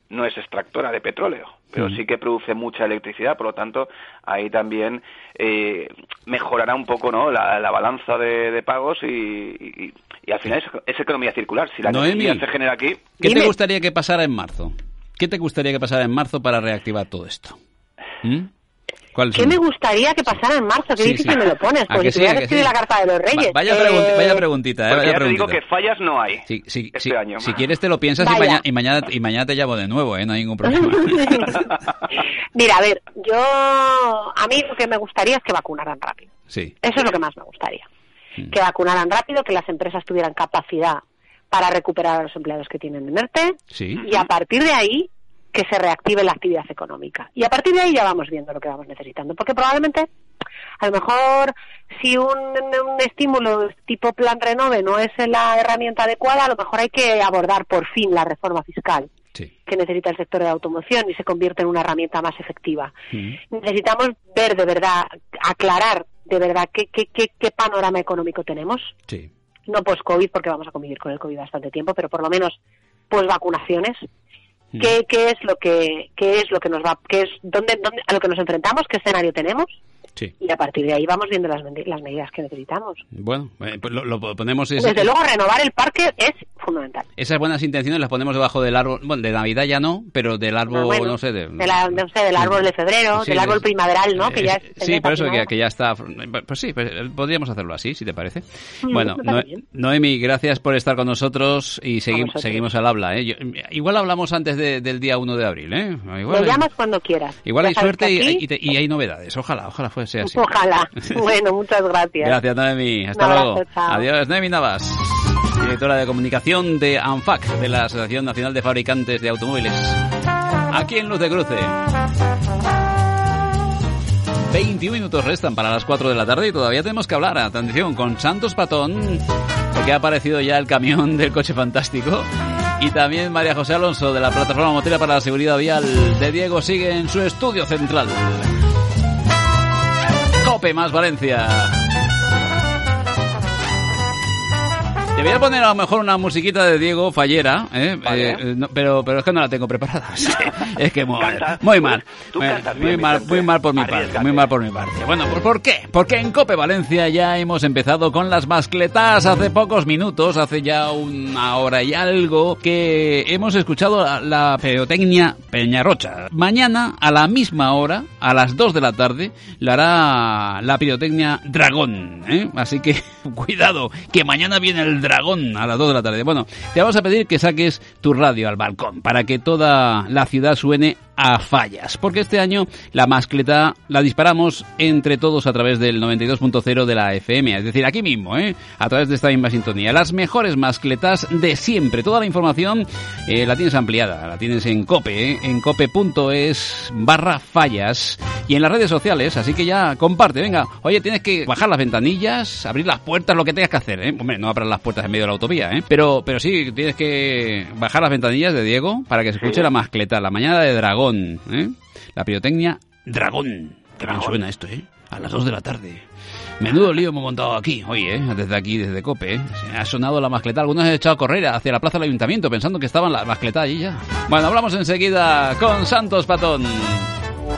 no es extractora de petróleo, pero sí que produce mucha electricidad, por lo tanto, ahí también eh, mejorará un poco ¿no? la, balanza de, pagos y, al final es, economía circular. Si la economía se genera aquí... ¿Qué te gustaría que pasara en marzo? ¿Qué te gustaría que pasara en marzo para reactivar todo esto? ¿Mm? ¿Qué me gustaría que pasara en marzo? Qué difícil me lo pones, porque si voy a escribir la carta de los reyes. vaya, eh... vaya, preguntita, eh, vaya ya te digo que fallas no hay este año. Si quieres te lo piensas y, mañana, y mañana te llamo de nuevo, ¿eh? no hay ningún problema. <laughs> Mira, a ver, yo... A mí lo que me gustaría es que vacunaran rápido. Sí. Eso es lo que más me gustaría. Mm. Que vacunaran rápido, que las empresas tuvieran capacidad para recuperar a los empleados que tienen en ERTE y a partir de ahí que se reactive la actividad económica. Y a partir de ahí ya vamos viendo lo que vamos necesitando, porque probablemente a lo mejor si un, un, estímulo tipo plan renove no es la herramienta adecuada, a lo mejor hay que abordar por fin la reforma fiscal que necesita el sector de la automoción y se convierte en una herramienta más efectiva. Necesitamos ver de verdad, aclarar de verdad qué, qué, qué, qué panorama económico tenemos. Sí no post-COVID, porque vamos a convivir con el COVID bastante tiempo, pero por lo menos post-vacunaciones. Mm. ¿Qué, ¿Qué, es lo que qué es lo que nos va qué es dónde, dónde a lo que nos enfrentamos qué escenario tenemos y a partir de ahí vamos viendo las, las medidas que necesitamos. Bueno, eh, pues lo, ponemos... Desde luego, renovar el parque es fundamental. Esas buenas intenciones las ponemos debajo del árbol, bueno, de Navidad ya no, pero del árbol, no, sé... De, no sé, del árbol de febrero, del árbol primaveral, ¿no? Que ya eh, sí, por eso que, ya está... Pues sí, pues, eh, podríamos hacerlo así, si te parece. Mm, bueno, Noemi, gracias por estar con nosotros y seguimos seguimos al habla. ¿eh? igual hablamos antes del día 1 de abril, ¿eh? Igual, llamas cuando quieras. Igual hay suerte y, y, hay novedades. Ojalá, ojalá fuese Ojalá. <laughs> bueno, muchas gracias. Gracias, Noemi. Hasta luego. Adiós, Noemi Navas, directora de comunicación de ANFAC, de la Asociación Nacional de Fabricantes de Automóviles. Aquí en Luz de Cruce. 21 minutos restan para las 4 de la tarde y todavía tenemos que hablar, atención, con Santos Patón, porque ha aparecido ya el camión del coche fantástico. Y también María José Alonso de la Plataforma Motera para la Seguridad Vial de Diego sigue en su estudio central. Cope más Valencia. Te voy a poner a lo mejor una musiquita de Diego Fallera, ¿eh? eh pero, pero es que no la tengo preparada. <laughs> es que muy, mal, muy mal. Muy, mal, muy mal por mi parte. Muy mal por mi parte. Bueno, ¿por qué? Porque en Cope Valencia ya hemos empezado con las mascletas hace pocos minutos, hace ya una hora y algo, que hemos escuchado la, la pirotecnia Peñarrocha. Mañana, a la misma hora, a las 2 de la tarde, la hará la pirotecnia Dragón. ¿eh? Así que <laughs> cuidado, que mañana viene el dragón a las 2 de la tarde. Bueno, te vamos a pedir que saques tu radio al balcón para que toda la ciudad suene a fallas, porque este año la mascleta la disparamos entre todos a través del 92.0 de la FM, es decir, aquí mismo, ¿eh? a través de esta misma sintonía. Las mejores mascletas de siempre. Toda la información eh, la tienes ampliada, la tienes en cope, ¿eh? en cope.es barra fallas y en las redes sociales, así que ya comparte, venga, oye, tienes que bajar las ventanillas, abrir las puertas, lo que tengas que hacer, ¿eh? Hombre, no abras las puertas en medio de la autovía, ¿eh? Pero, pero sí, tienes que bajar las ventanillas de Diego para que se escuche la mascleta, la mañana de dragón, ¿eh? La pirotecnia dragón. Qué bien suena esto, ¿eh? A las 2 de la tarde. Menudo lío hemos montado aquí, oye, ¿eh? desde aquí, desde Cope. ¿eh? Se ha sonado la mascleta. Algunos han echado a correr hacia la plaza del ayuntamiento pensando que estaban la mascleta allí ya. Bueno, hablamos enseguida con Santos Patón.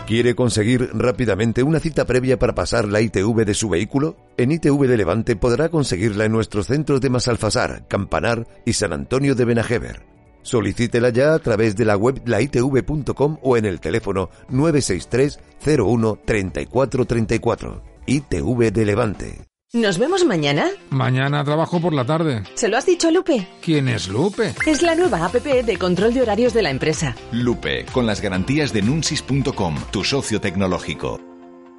¿Quiere conseguir rápidamente una cita previa para pasar la ITV de su vehículo? En ITV de Levante podrá conseguirla en nuestros centros de Masalfasar, Campanar y San Antonio de Benajever. Solicítela ya a través de la web laitv.com o en el teléfono 963 01 34 34. ITV de Levante. ¿Nos vemos mañana? Mañana trabajo por la tarde. ¿Se lo has dicho a Lupe? ¿Quién es Lupe? Es la nueva app de control de horarios de la empresa. Lupe, con las garantías de nunsis.com, tu socio tecnológico.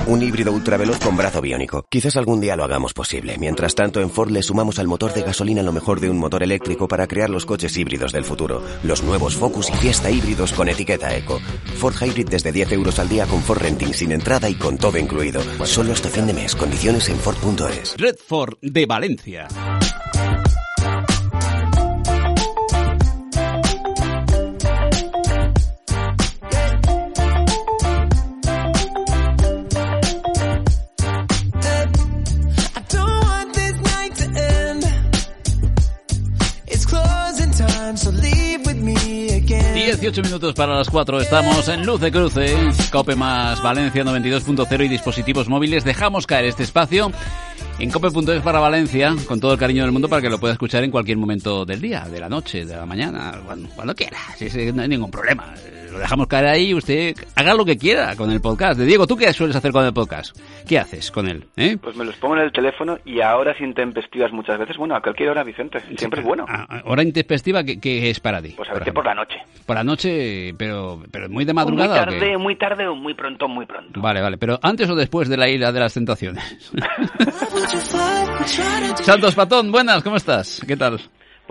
Un híbrido ultraveloz con brazo biónico. Quizás algún día lo hagamos posible. Mientras tanto, en Ford le sumamos al motor de gasolina lo mejor de un motor eléctrico para crear los coches híbridos del futuro. Los nuevos Focus y Fiesta híbridos con etiqueta Eco. Ford Hybrid desde 10 euros al día con Ford Renting sin entrada y con todo incluido. Solo hasta fin de mes. Condiciones en Ford.es. Red Ford de Valencia. 18 minutos para las 4. Estamos en Luz de Cruce, Cope más Valencia 92.0 y dispositivos móviles. Dejamos caer este espacio en cope.es para Valencia con todo el cariño del mundo para que lo pueda escuchar en cualquier momento del día, de la noche, de la mañana, cuando, cuando quiera. No hay ningún problema. Lo dejamos caer ahí y usted haga lo que quiera con el podcast. De Diego, ¿tú qué sueles hacer con el podcast? ¿Qué haces con él? ¿Eh? Pues me los pongo en el teléfono y a horas intempestivas muchas veces, bueno, a cualquier hora, Vicente, siempre es bueno. Ah, ¿Hora intempestiva qué, qué es para ti? Pues a veces por la noche. Por la noche, pero, pero muy de Muy madrugada. ¿o qué? tarde, muy tarde o muy pronto, muy pronto. Vale, vale, pero antes o después de la isla de las tentaciones. <laughs> <laughs> Santos Patón, buenas, ¿cómo estás? ¿Qué tal?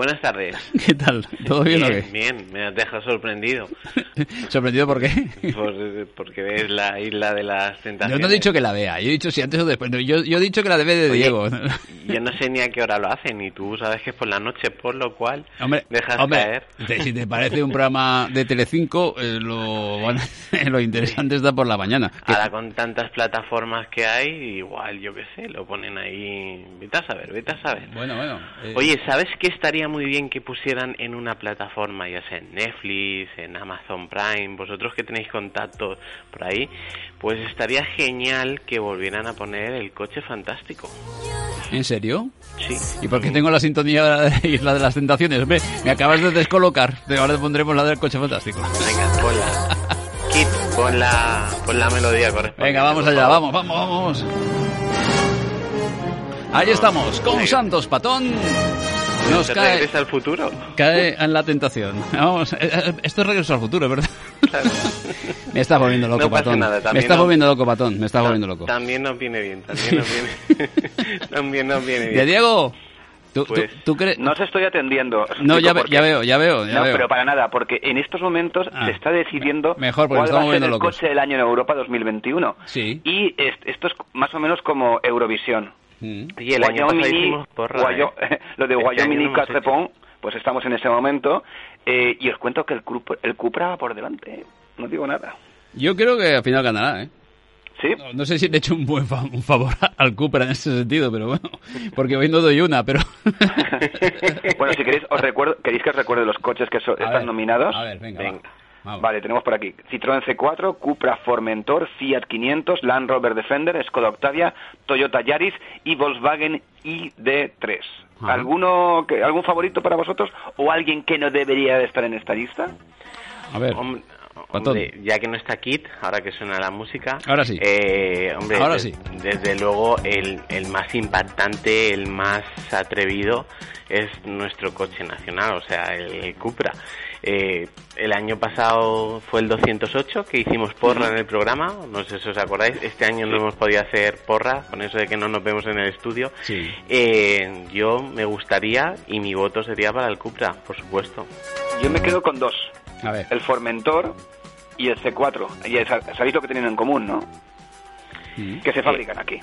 Buenas tardes. <laughs> ¿Qué tal? ¿Todo bien, o qué? Bien, me has dejado sorprendido. <laughs> ¿Sorprendido por qué? Por- porque ves la isla de las Yo tentaciones. no he dicho que la vea, yo he dicho si antes o después. Yo, yo he dicho que la debe de Oye, Diego. Yo no sé ni a qué hora lo hacen y tú sabes que es por la noche, por lo cual Hombre, dejas hombre, caer. te- si te parece un programa de Telecinco, eh, lo, bueno, <laughs> lo interesante está por la mañana. Ahora con tantas plataformas que hay, igual, yo qué sé, lo ponen ahí. Vete a saber, vete a saber. Bueno, bueno. eh, Oye, ¿sabes qué estaría muy bien que pusieran en una plataforma, ya sea en Netflix, en Amazon Prime, vosotros que tenéis contacto por ahí? Pues estaría genial que volvieran a poner el coche fantástico. ¿En serio? Sí. ¿Y por qué tengo la sintonía de Isla de las Tentaciones? Me acabas de descolocar. De Ahora pondremos la del coche fantástico. Venga, ponla. Kit, pon la, pon la melodía correspondiente. Venga, vamos allá, vamos, vamos, vamos. Ahí estamos, con Santos Patón. Nos ¿Te cae, regresa al futuro? cae en la tentación. Vamos, eh, eh, esto es regreso al futuro, ¿verdad? <laughs> Me estás volviendo loco, No Patón. nada, me estás no- volviendo loco, Patón. Me estás Ta- volviendo loco. También nos viene bien, también nos viene, <laughs> <laughs> también nos viene bien. De Diego, ¿tú, tú- Pues, tú? No se estoy atendiendo. No, ya, ve- ya veo, ya veo, ya no, veo. pero para nada, porque en estos momentos Ah. se está decidiendo Mejor, porque cuál estamos va a ser el locos. coche del año en Europa 2021. Sí. Y es- esto es más o menos como Eurovisión. Y el año pasado Wyoming, hicimos porra, Guayo- ¿eh? <laughs> lo de Este Wyoming año y Castrepón, pues estamos en ese momento. eh, y os cuento que el, Cupra- el Cupra va por delante. ¿eh? No digo nada. Yo creo que al final ganará, ¿eh? ¿Sí? No, no sé si le he hecho un buen fa- un favor <laughs> al Cupra en ese sentido, pero bueno, porque hoy no doy una, pero... <laughs> Bueno, si queréis, os recuerdo, ¿queréis que os recuerde los coches que so- están ver, nominados? a ver, venga. Vamos. Vale, tenemos por aquí Citroën C4, Cupra Formentor, Fiat 500, Land Rover Defender, Skoda Octavia, Toyota Yaris y Volkswagen ID3. Ajá. ¿Alguno, que, ¿Algún favorito para vosotros o alguien que no debería de estar en esta lista? A ver. Hombre. Hombre, ya que no está Kit, ahora que suena la música. Ahora sí. eh, hombre, Ahora de- sí. Desde luego, el, el más impactante, el más atrevido es nuestro coche nacional, o sea, el, el Cupra. Eh, el año pasado fue el 208 que hicimos porra en el programa, no sé si os acordáis. Este año no hemos podido hacer porra, con eso de que no nos vemos en el estudio. Sí. Eh, yo me gustaría y mi voto sería para el Cupra, por supuesto. Yo me quedo con dos. A ver. El Formentor y el C4. Y sa- sabéis lo que tienen en común, ¿no? Que se fabrican aquí.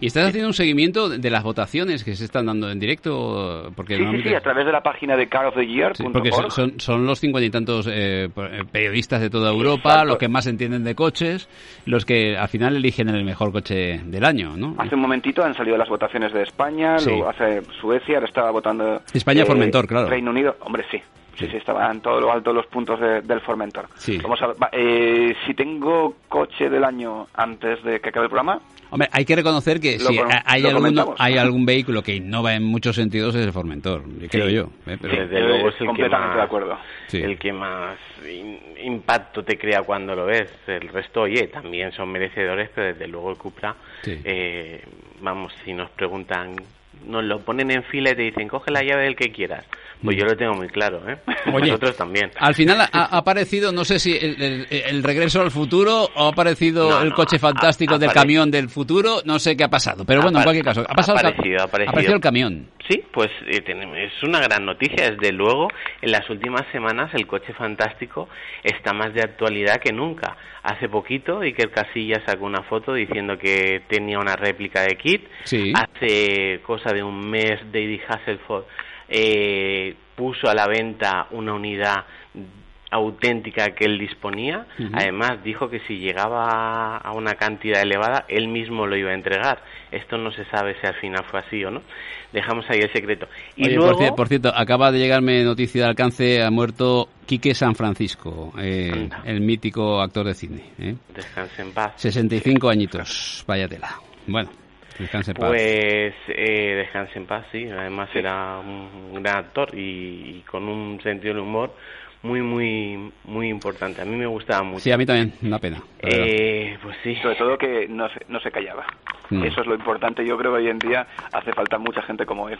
¿Y estás haciendo un seguimiento de las votaciones que se están dando en directo? Porque Sí, sí, normalmente- sí, a través de la página de Sí, caroftheyear.org. porque son, son, son los cincuenta y tantos eh, periodistas de toda Europa, Exacto. los que más entienden de coches, los que al final eligen el mejor coche del año, ¿no? Hace un momentito han salido las votaciones de España, Sí. hace Suecia, ahora estaba votando... España, Formentor, claro. Reino Unido, hombre, sí. Sí, sí, estaban todo lo alto los puntos de- del Formentor. Sí. Vamos a ver, va, eh, si tengo coche del año antes de que acabe el programa, Hombre, hay que reconocer que si con- hay, alguno- hay algún vehículo que innova en muchos sentidos es el Formentor, creo yo. ¿eh? Pero- Desde luego es el que completamente más, de acuerdo. Sí. el que más in- impacto te crea cuando lo ves. El resto, oye, también son merecedores, pero desde luego el Cupra, Sí. eh, vamos, si nos preguntan, nos lo ponen en fila y te dicen, coge la llave del que quieras. Pues yo lo tengo muy claro, ¿eh? Oye, <laughs> Nosotros también. Al final ha, ha aparecido, no sé si el, el- el regreso al futuro o ha aparecido No, el no, coche fantástico ha- del camión del futuro, no sé qué ha pasado. Pero bueno, en cualquier caso, ha pasado el aparecido, apareció el camión. Sí, pues eh, es una gran noticia. Desde luego, en las últimas semanas el coche fantástico está más de actualidad que nunca. Hace poquito Iker Casillas sacó una foto diciendo que tenía una réplica de Kit. Sí. Hace cosa de un mes David Hasselhoff eh, puso a la venta una unidad auténtica que él disponía. Además, dijo que si llegaba a una cantidad elevada, él mismo lo iba a entregar. Esto no se sabe si al final fue así o no. Dejamos ahí el secreto. Y Oye, luego, por, cier- por cierto, acaba de llegarme noticia de alcance, ha muerto Quique San Francisco, eh, el mítico actor de cine. ¿eh? descanse en paz. 65 añitos, vaya tela. Bueno, descanse en paz. Pues eh, descanse en paz, sí. Además era un gran actor y, y con un sentido del humor muy, muy, muy importante. A mí me gustaba mucho. Sí, a mí también, una pena. Eh, pues sí. sobre todo que no se, no se callaba. Mm. Eso es lo importante. Yo creo que hoy en día hace falta mucha gente como él.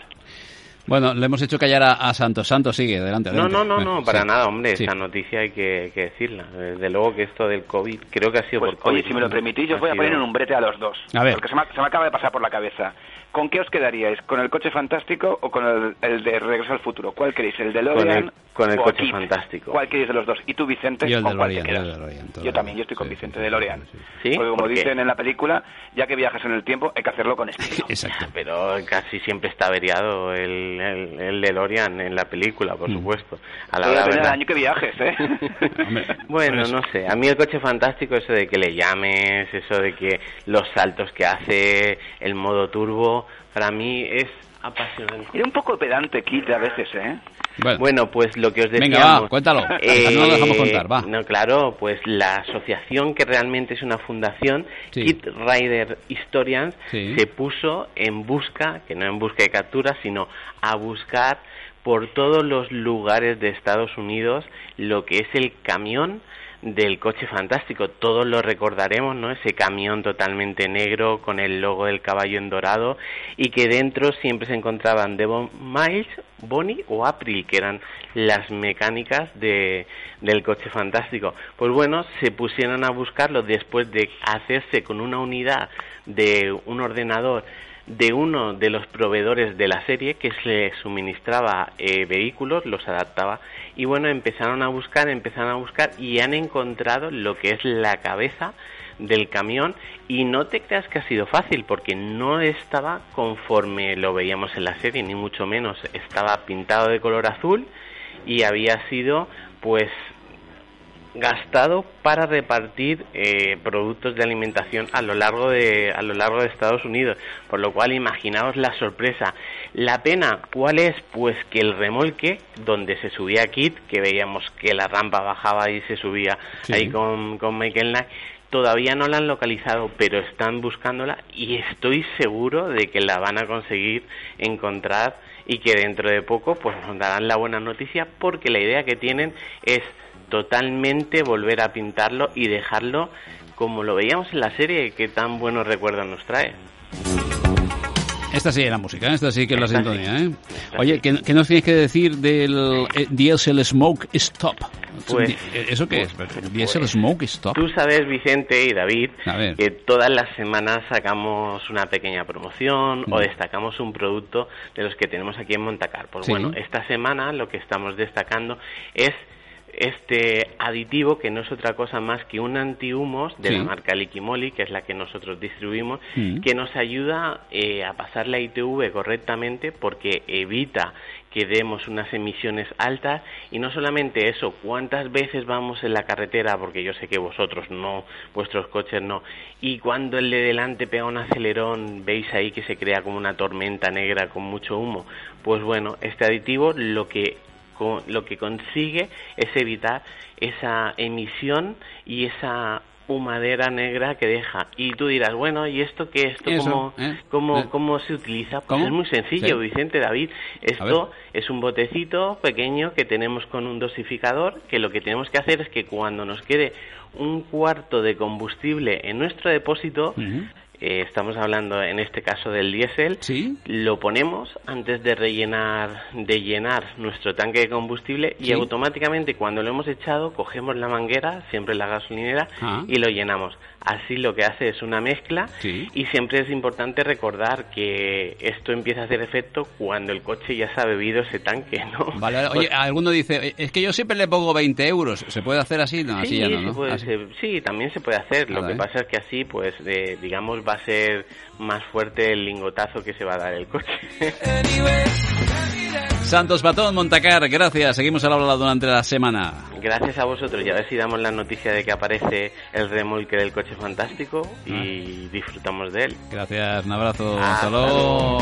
Bueno, le hemos hecho callar a, a Santos. Santos sigue, adelante, No, adelante. no, no, Bueno, no, para sí. nada, hombre. Sí. Esta noticia hay que, que decirla. Desde luego que esto del COVID, creo que ha sido Pues, por COVID. oye, si me lo permitís, yo os voy a poner en un brete a los dos. A ver. Porque se me, se me acaba de pasar por la cabeza. ¿Con qué os quedaríais? ¿Con el coche fantástico o con el, el de Regreso al Futuro? ¿Cuál queréis? ¿El de el, con el coche Kit? fantástico. ¿Cuál queréis de los dos? ¿Y tú, Vicente? Yo el ¿con de cuál te Lorian, quedas? yo de Lorian, Yo la también, yo estoy con Sí, Vicente sí, de Lorian. ¿Sí? Porque como ¿Por dicen en la película, ya que viajas en el tiempo, hay que hacerlo con estilo. <laughs> Exacto. Pero casi siempre está averiado el, el, el DeLorean en la película, por supuesto. A la del verdad. año que viajes, ¿eh? <laughs> <laughs> Bueno, no sé. A mí el coche fantástico, eso de que le llames, eso de que los saltos que hace, el modo turbo, para mí es apasionante. Era un poco pedante Kit a veces, ¿eh? Bueno, Bueno, pues lo que os Venga, decíamos... va, cuéntalo. eh, No lo dejamos contar, va. No, claro, pues la asociación que realmente es una fundación, Sí. Kit Rider Historians, Sí. se puso en busca, que no en busca de capturas, sino a buscar por todos los lugares de Estados Unidos lo que es el camión del coche fantástico. Todos lo recordaremos, ¿no? Ese camión totalmente negro con el logo del caballo en dorado y que dentro siempre se encontraban Devon Miles, Bonnie o April, que eran las mecánicas de, del coche fantástico. Pues bueno, se pusieron a buscarlo después de hacerse con una unidad de un ordenador de uno de los proveedores de la serie que se suministraba eh, vehículos, los adaptaba y bueno, empezaron a buscar, empezaron a buscar y han encontrado lo que es la cabeza del camión y no te creas que ha sido fácil porque no estaba conforme lo veíamos en la serie ni mucho menos. Estaba pintado de color azul y había sido pues gastado para repartir eh, productos de alimentación a lo largo de a lo largo de Estados Unidos. Por lo cual imaginaos la sorpresa. La pena cuál es pues que el remolque donde se subía Kit que veíamos que la rampa bajaba y se subía Sí. ahí con, con Michael Knight todavía no la han localizado pero están buscándola y estoy seguro de que la van a conseguir encontrar y que dentro de poco pues nos darán la buena noticia porque la idea que tienen es totalmente volver a pintarlo y dejarlo como lo veíamos en la serie, que tan buenos recuerdos nos trae. Esta sí es la música, ¿eh? esta sí que es la Esta sintonía. sí, ¿eh? Oye, ¿qué, qué nos tienes que decir del eh, Diesel Smoke Stop? Pues- Di- ¿Eso qué es? Diesel Smoke Stop. Tú sabes, Vicente y David, que todas las semanas sacamos una pequeña promoción o Mm. destacamos un producto de los que tenemos aquí en Montacar. Pues Sí. bueno, esta semana lo que estamos destacando es este aditivo que no es otra cosa más que un antihumos de Sí. la marca Liquimoli, que es la que nosotros distribuimos, Mm. que nos ayuda eh, a pasar la ITV correctamente porque evita que demos unas emisiones altas y no solamente eso, cuántas veces vamos en la carretera, porque yo sé que vosotros no, vuestros coches no, y cuando el de delante pega un acelerón, veis ahí que se crea como una tormenta negra con mucho humo, pues bueno, este aditivo lo que co- lo que consigue es evitar esa emisión y esa humadera negra que deja. Y tú dirás, bueno, ¿y esto qué? ¿Esto Eso, cómo, ¿eh? cómo, Eh. cómo se utiliza? Pues ¿Cómo? es muy sencillo, Sí. Vicente, David. Esto es un botecito pequeño que tenemos con un dosificador, que lo que tenemos que hacer es que cuando nos quede un cuarto de combustible en nuestro depósito, eh, estamos hablando en este caso del diésel, lo ponemos antes de rellenar, de llenar nuestro tanque de combustible y Sí. automáticamente cuando lo hemos echado cogemos la manguera, siempre la gasolinera, Ah. y lo llenamos. Así lo que hace es una mezcla Sí. y siempre es importante recordar que esto empieza a hacer efecto cuando el coche ya se ha bebido ese tanque, ¿no? Vale, vale. oye, alguno dice, "Eh, es que yo siempre le pongo 20 euros. ¿Se puede hacer así? No, así sí, ya no, ¿no? puede Así. ser- sí, también se puede hacer. Lo que ¿eh? pasa es que así, pues, eh, digamos, va a ser más fuerte el lingotazo que se va a dar el coche. Santos Patón, Montacar, gracias. Seguimos al habla durante la semana. Gracias a vosotros y a ver si damos la noticia de que aparece el remolque del coche fantástico y disfrutamos de él. Gracias, un abrazo. Hasta Hasta luego.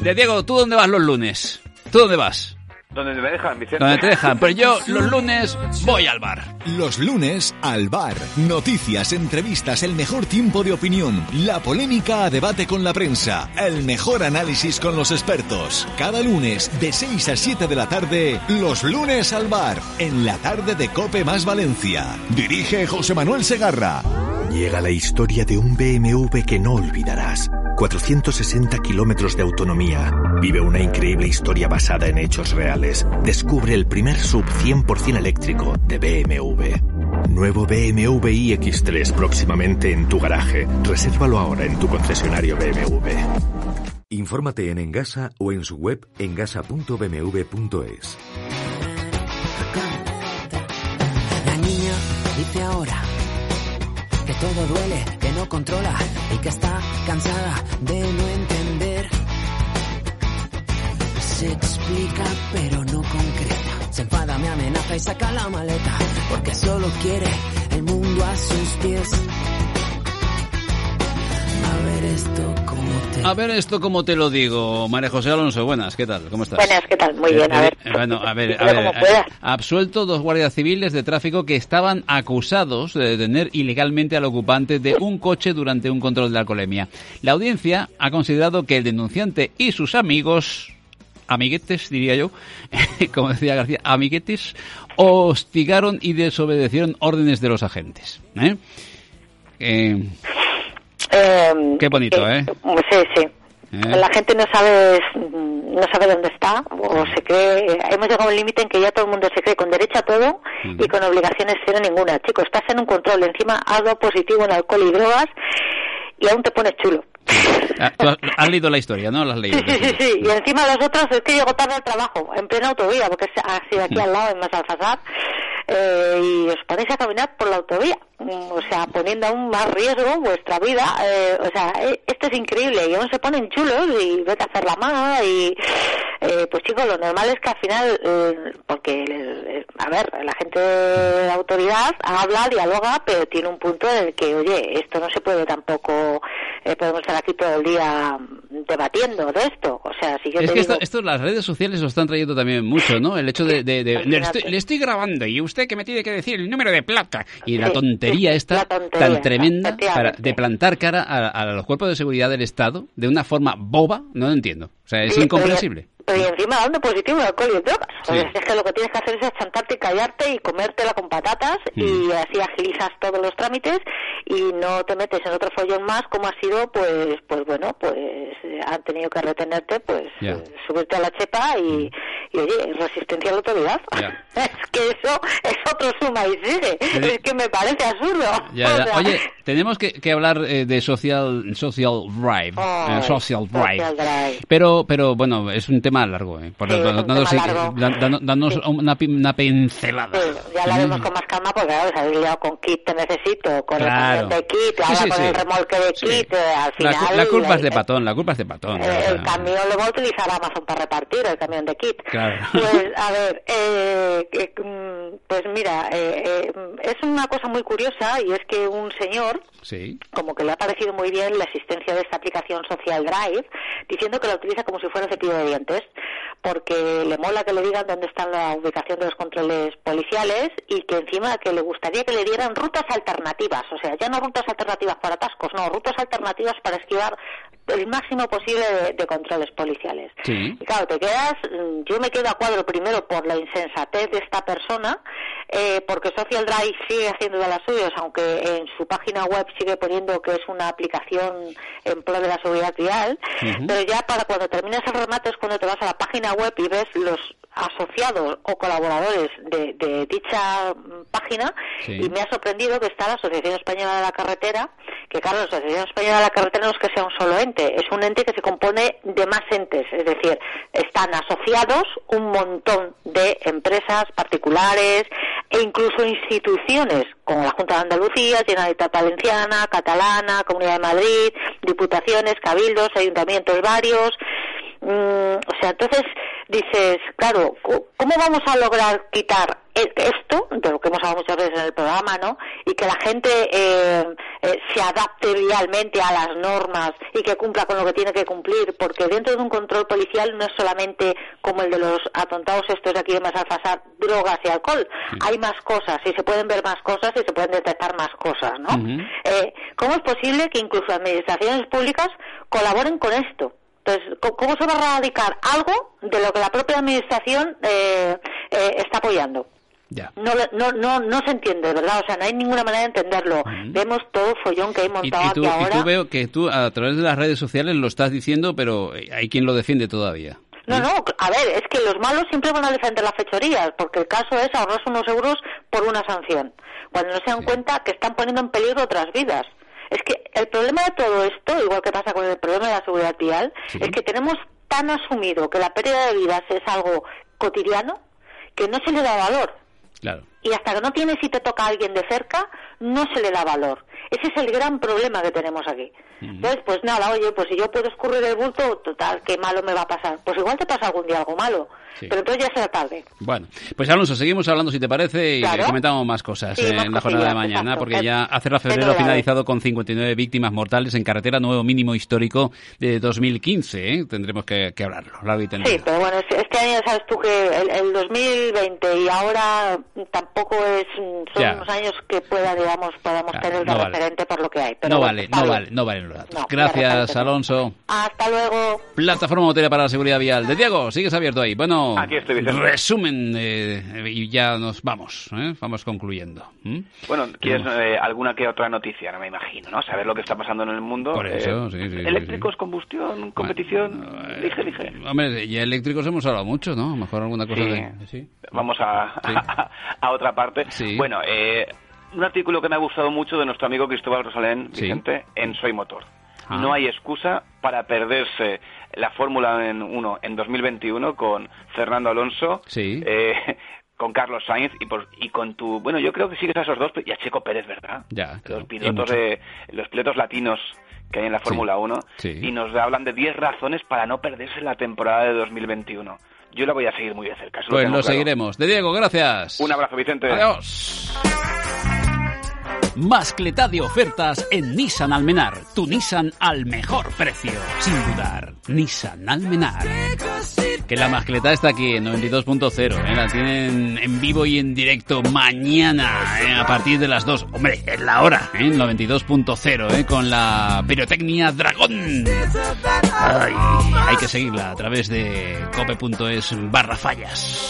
De Diego, ¿tú dónde vas los lunes? ¿Tú dónde vas? ¿Dónde me dejan, Vicente? ¿Dónde te dejan? Pero yo <laughs> los lunes voy al bar. Los lunes al bar. Noticias, entrevistas, el mejor tiempo de opinión, la polémica a debate con la prensa, el mejor análisis con los expertos. Cada lunes de 6 a 7 de la tarde, los lunes al bar, en la tarde de Cope más Valencia. Dirige José Manuel Segarra. Llega la historia de un BMW que no olvidarás. 460 kilómetros de autonomía. Vive una increíble historia basada en hechos reales. Descubre el primer sub 100% eléctrico de BMW. Nuevo BMW iX3 próximamente en tu garaje. Resérvalo ahora en tu concesionario BMW. Infórmate en Engasa o en su web engasa.bmw.es. La niña dice ahora todo duele, que no controla y que está cansada de no entender. Se explica pero no concreta. Se enfada, me amenaza y saca la maleta porque solo quiere el mundo a sus pies. A ver esto como te... A ver esto como te lo digo. María José Alonso, buenas, ¿qué tal? ¿Cómo estás? Buenas, ¿qué tal? Muy bien, a ver. Eh, Bueno, a ver, a ver, eh, absuelto dos guardias civiles de tráfico que estaban acusados de detener ilegalmente al ocupante de un coche durante un control de alcoholemia. La audiencia ha considerado que el denunciante y sus amigos, amiguetes diría yo, <laughs> como decía García, amiguetes, hostigaron y desobedecieron órdenes de los agentes. ¿eh? Eh, Eh, qué bonito, ¿eh? Sí, sí. ¿Eh? La gente no sabe no sabe dónde está o se cree. Hemos llegado a un límite en que ya todo el mundo se cree con derecho a todo y con obligaciones cero ninguna. Chicos, estás en un control, encima algo positivo en alcohol y drogas y aún te pones chulo. Ah, tú has, has leído la historia, ¿no? La has leído. Sí, sí, sí, sí. Y encima los otros es que llego tarde al trabajo, en plena autovía, porque es así aquí al lado, en Masalfasar, eh, y os ponéis a caminar por la autovía, mm, o sea, poniendo aún más riesgo vuestra vida, eh, o sea, eh, esto es increíble, y aún se ponen chulos y vete a hacer la mano y, eh, pues chicos, lo normal es que al final, eh, porque, a ver, la gente de autoridad habla, dialoga, pero tiene un punto en el que, oye, esto no se puede tampoco, podemos estar aquí todo el día debatiendo de esto, o sea, si yo Es te que digo... esto, esto las redes sociales lo están trayendo también mucho, ¿no? El hecho de... de- de- le, estoy, le estoy grabando y usted que me tiene que decir el número de placa. Y la tontería sí, esta la tontería, tan tremenda para, de plantar cara a, a los cuerpos de seguridad del Estado de una forma boba, no lo entiendo. O sea, es incomprensible. Pero, y encima dando positivo en alcohol y drogas. O Sí. sea, es que lo que tienes que hacer es achantarte y callarte y comértela con patatas Mm. y así agilizas todos los trámites y no te metes en otro follón más como ha sido, pues, pues bueno, pues eh, han tenido que retenerte, pues Ya. eh, subirte a la chepa y, y oye, resistencia a la autoridad. <laughs> es que eso es otro suma y sigue. Pero- Es que me parece absurdo. Ya, <laughs> O ya. sea, Oye, tenemos que, que hablar eh, de social social drive, Ay, eh, social drive. social drive. Pero, pero bueno, es un tema largo. Eh. Por Sí, danos, tema eh, largo. dan- dan- danos una, pi- una pincelada. Sí, ya la Mm. vemos con más calma porque claro, se habéis liado con kit te necesito, con Claro. el de kit, Sí, ahora sí, con sí. el remolque de Sí. kit, eh, al La, final... cu- la culpa es de patón, la culpa es de patón. el, el camión lo va a utilizar Amazon para repartir, el camión de kit. Claro. <laughs> Pues, a ver, eh, eh, mm, pues mira, eh, eh, es una cosa muy curiosa y es que un señor Sí. como que le ha parecido muy bien la existencia de esta aplicación Social Drive, diciendo que la utiliza como si fuera cepillo de dientes, porque le mola que le digan dónde está la ubicación de los controles policiales y que encima que le gustaría que le dieran rutas alternativas, o sea, ya no rutas alternativas para atascos, no, rutas alternativas para esquivar el máximo posible de, de controles policiales. Sí. Y claro, te quedas, mm, yo me quedo a cuadro primero por la insensatez de esta persona, eh, porque Social Drive sigue haciendo de las suyas, aunque en su página web sigue poniendo que es una aplicación en pro de la seguridad vial, pero ya para cuando terminas el remate es cuando te vas a la página web y ves los asociados o colaboradores de, de dicha mm, página Sí. y me ha sorprendido que está la Asociación Española de la Carretera, que claro, la Asociación Española de la Carretera no es que sea un solo ente, es un ente que se compone de más entes, es decir, están asociados un montón de empresas particulares e incluso instituciones como la Junta de Andalucía, Generalitat Valenciana, Catalana, Comunidad de Madrid, diputaciones, cabildos, ayuntamientos varios, Mm, o sea, entonces dices, claro, ¿cómo vamos a lograr quitar e- esto, de lo que hemos hablado muchas veces en el programa, ¿no? Y que la gente eh, eh, se adapte vialmente a las normas y que cumpla con lo que tiene que cumplir, porque dentro de un control policial no es solamente como el de los atontados estos de aquí de Masalfasar, drogas y alcohol. Hay más cosas y se pueden ver más cosas y se pueden detectar más cosas, ¿no? Eh, ¿Cómo es posible que incluso administraciones públicas colaboren con esto? Entonces, ¿cómo- ¿cómo se va a erradicar algo de lo que la propia administración eh, eh, está apoyando? Ya. No, no, no, no se entiende, ¿verdad? O sea, no hay ninguna manera de entenderlo. Vemos todo el follón que hay montado y tú, aquí y ahora. tú veo que tú a través de las redes sociales lo estás diciendo, pero hay quien lo defiende todavía. No, no, a ver, es que los malos siempre van a defender las fechorías, porque el caso es ahorrarse unos euros por una sanción, cuando no se dan cuenta que están poniendo en peligro otras vidas. Es que el problema de todo esto, igual que pasa con el problema de la seguridad vial, es que tenemos tan asumido que la pérdida de vidas es algo cotidiano que no se le da valor. Claro. Y hasta que no tienes y te toca a alguien de cerca, no se le da valor. Ese es el gran problema que tenemos aquí. Entonces, pues nada, oye, pues si yo puedo escurrir el bulto, total, qué malo me va a pasar. Pues igual te pasa algún día algo malo, Sí. pero entonces ya será tarde. Bueno, pues Alonso, seguimos hablando si te parece y Claro. comentamos más cosas Sí, eh, más en la jornada de mañana, exacto. porque ya qué Febrero ha finalizado con 59 víctimas mortales en carretera, nuevo mínimo histórico de 2015. ¿eh? Tendremos que, que hablarlo, largo y tendido. Sí, pero bueno, este- año sabes tú que el, el 2020 y ahora tampoco es mm, son Ya. unos años que pueda, digamos, podamos tener de no vale. referente por lo que hay. Pero no vale, no vale, no valen los datos. No, Gracias, Alonso. Hasta luego. Plataforma Motera para la Seguridad Vial. De Diego, sigues abierto ahí. Bueno, Aquí estoy, Vicente. resumen eh, y ya nos vamos, ¿eh? vamos concluyendo. ¿Mm? Bueno, ¿quieres eh, alguna que otra noticia? No me imagino, ¿no? Saber lo que está pasando en el mundo. Por eso, Eh, sí, sí, sí, Eléctricos, combustión, competición, dije, dije. Hombre, ya eléctricos hemos hablado mucho, ¿no? A lo Mejor alguna cosa Sí. de... Vamos <laughs> a, a, otra parte. Bueno, eh, un artículo que me ha gustado mucho de nuestro amigo Cristóbal Rosalén. Vicente, en Soy Motor. Ah. No hay excusa para perderse la Fórmula 1 en 2021 con Fernando Alonso, Sí. eh, con Carlos Sainz y, por- y con tu... Bueno, yo creo que sigues a esos dos y a Checo Pérez, ¿verdad? Ya, claro, Los pilotos, de, los pilotos latinos que hay en la Fórmula 1 sí. y nos hablan de 10 razones para no perderse la temporada de 2021. Yo la voy a seguir muy de cerca. eso Pues lo claro. seguiremos. De Diego, gracias. Un abrazo, Vicente. Adiós. Mascletá de ofertas en Nissan Almenar. Tu Nissan al mejor precio. Sin dudar. Nissan Almenar. Que la mascleta está aquí en 92.0, ¿eh? la tienen en vivo y en directo mañana ¿eh? a partir de las 2. Hombre, es la hora, ¿eh? en 92.0, ¿eh? con la pirotecnia Dragón. Ay, hay que seguirla a través de cope.es barra fallas.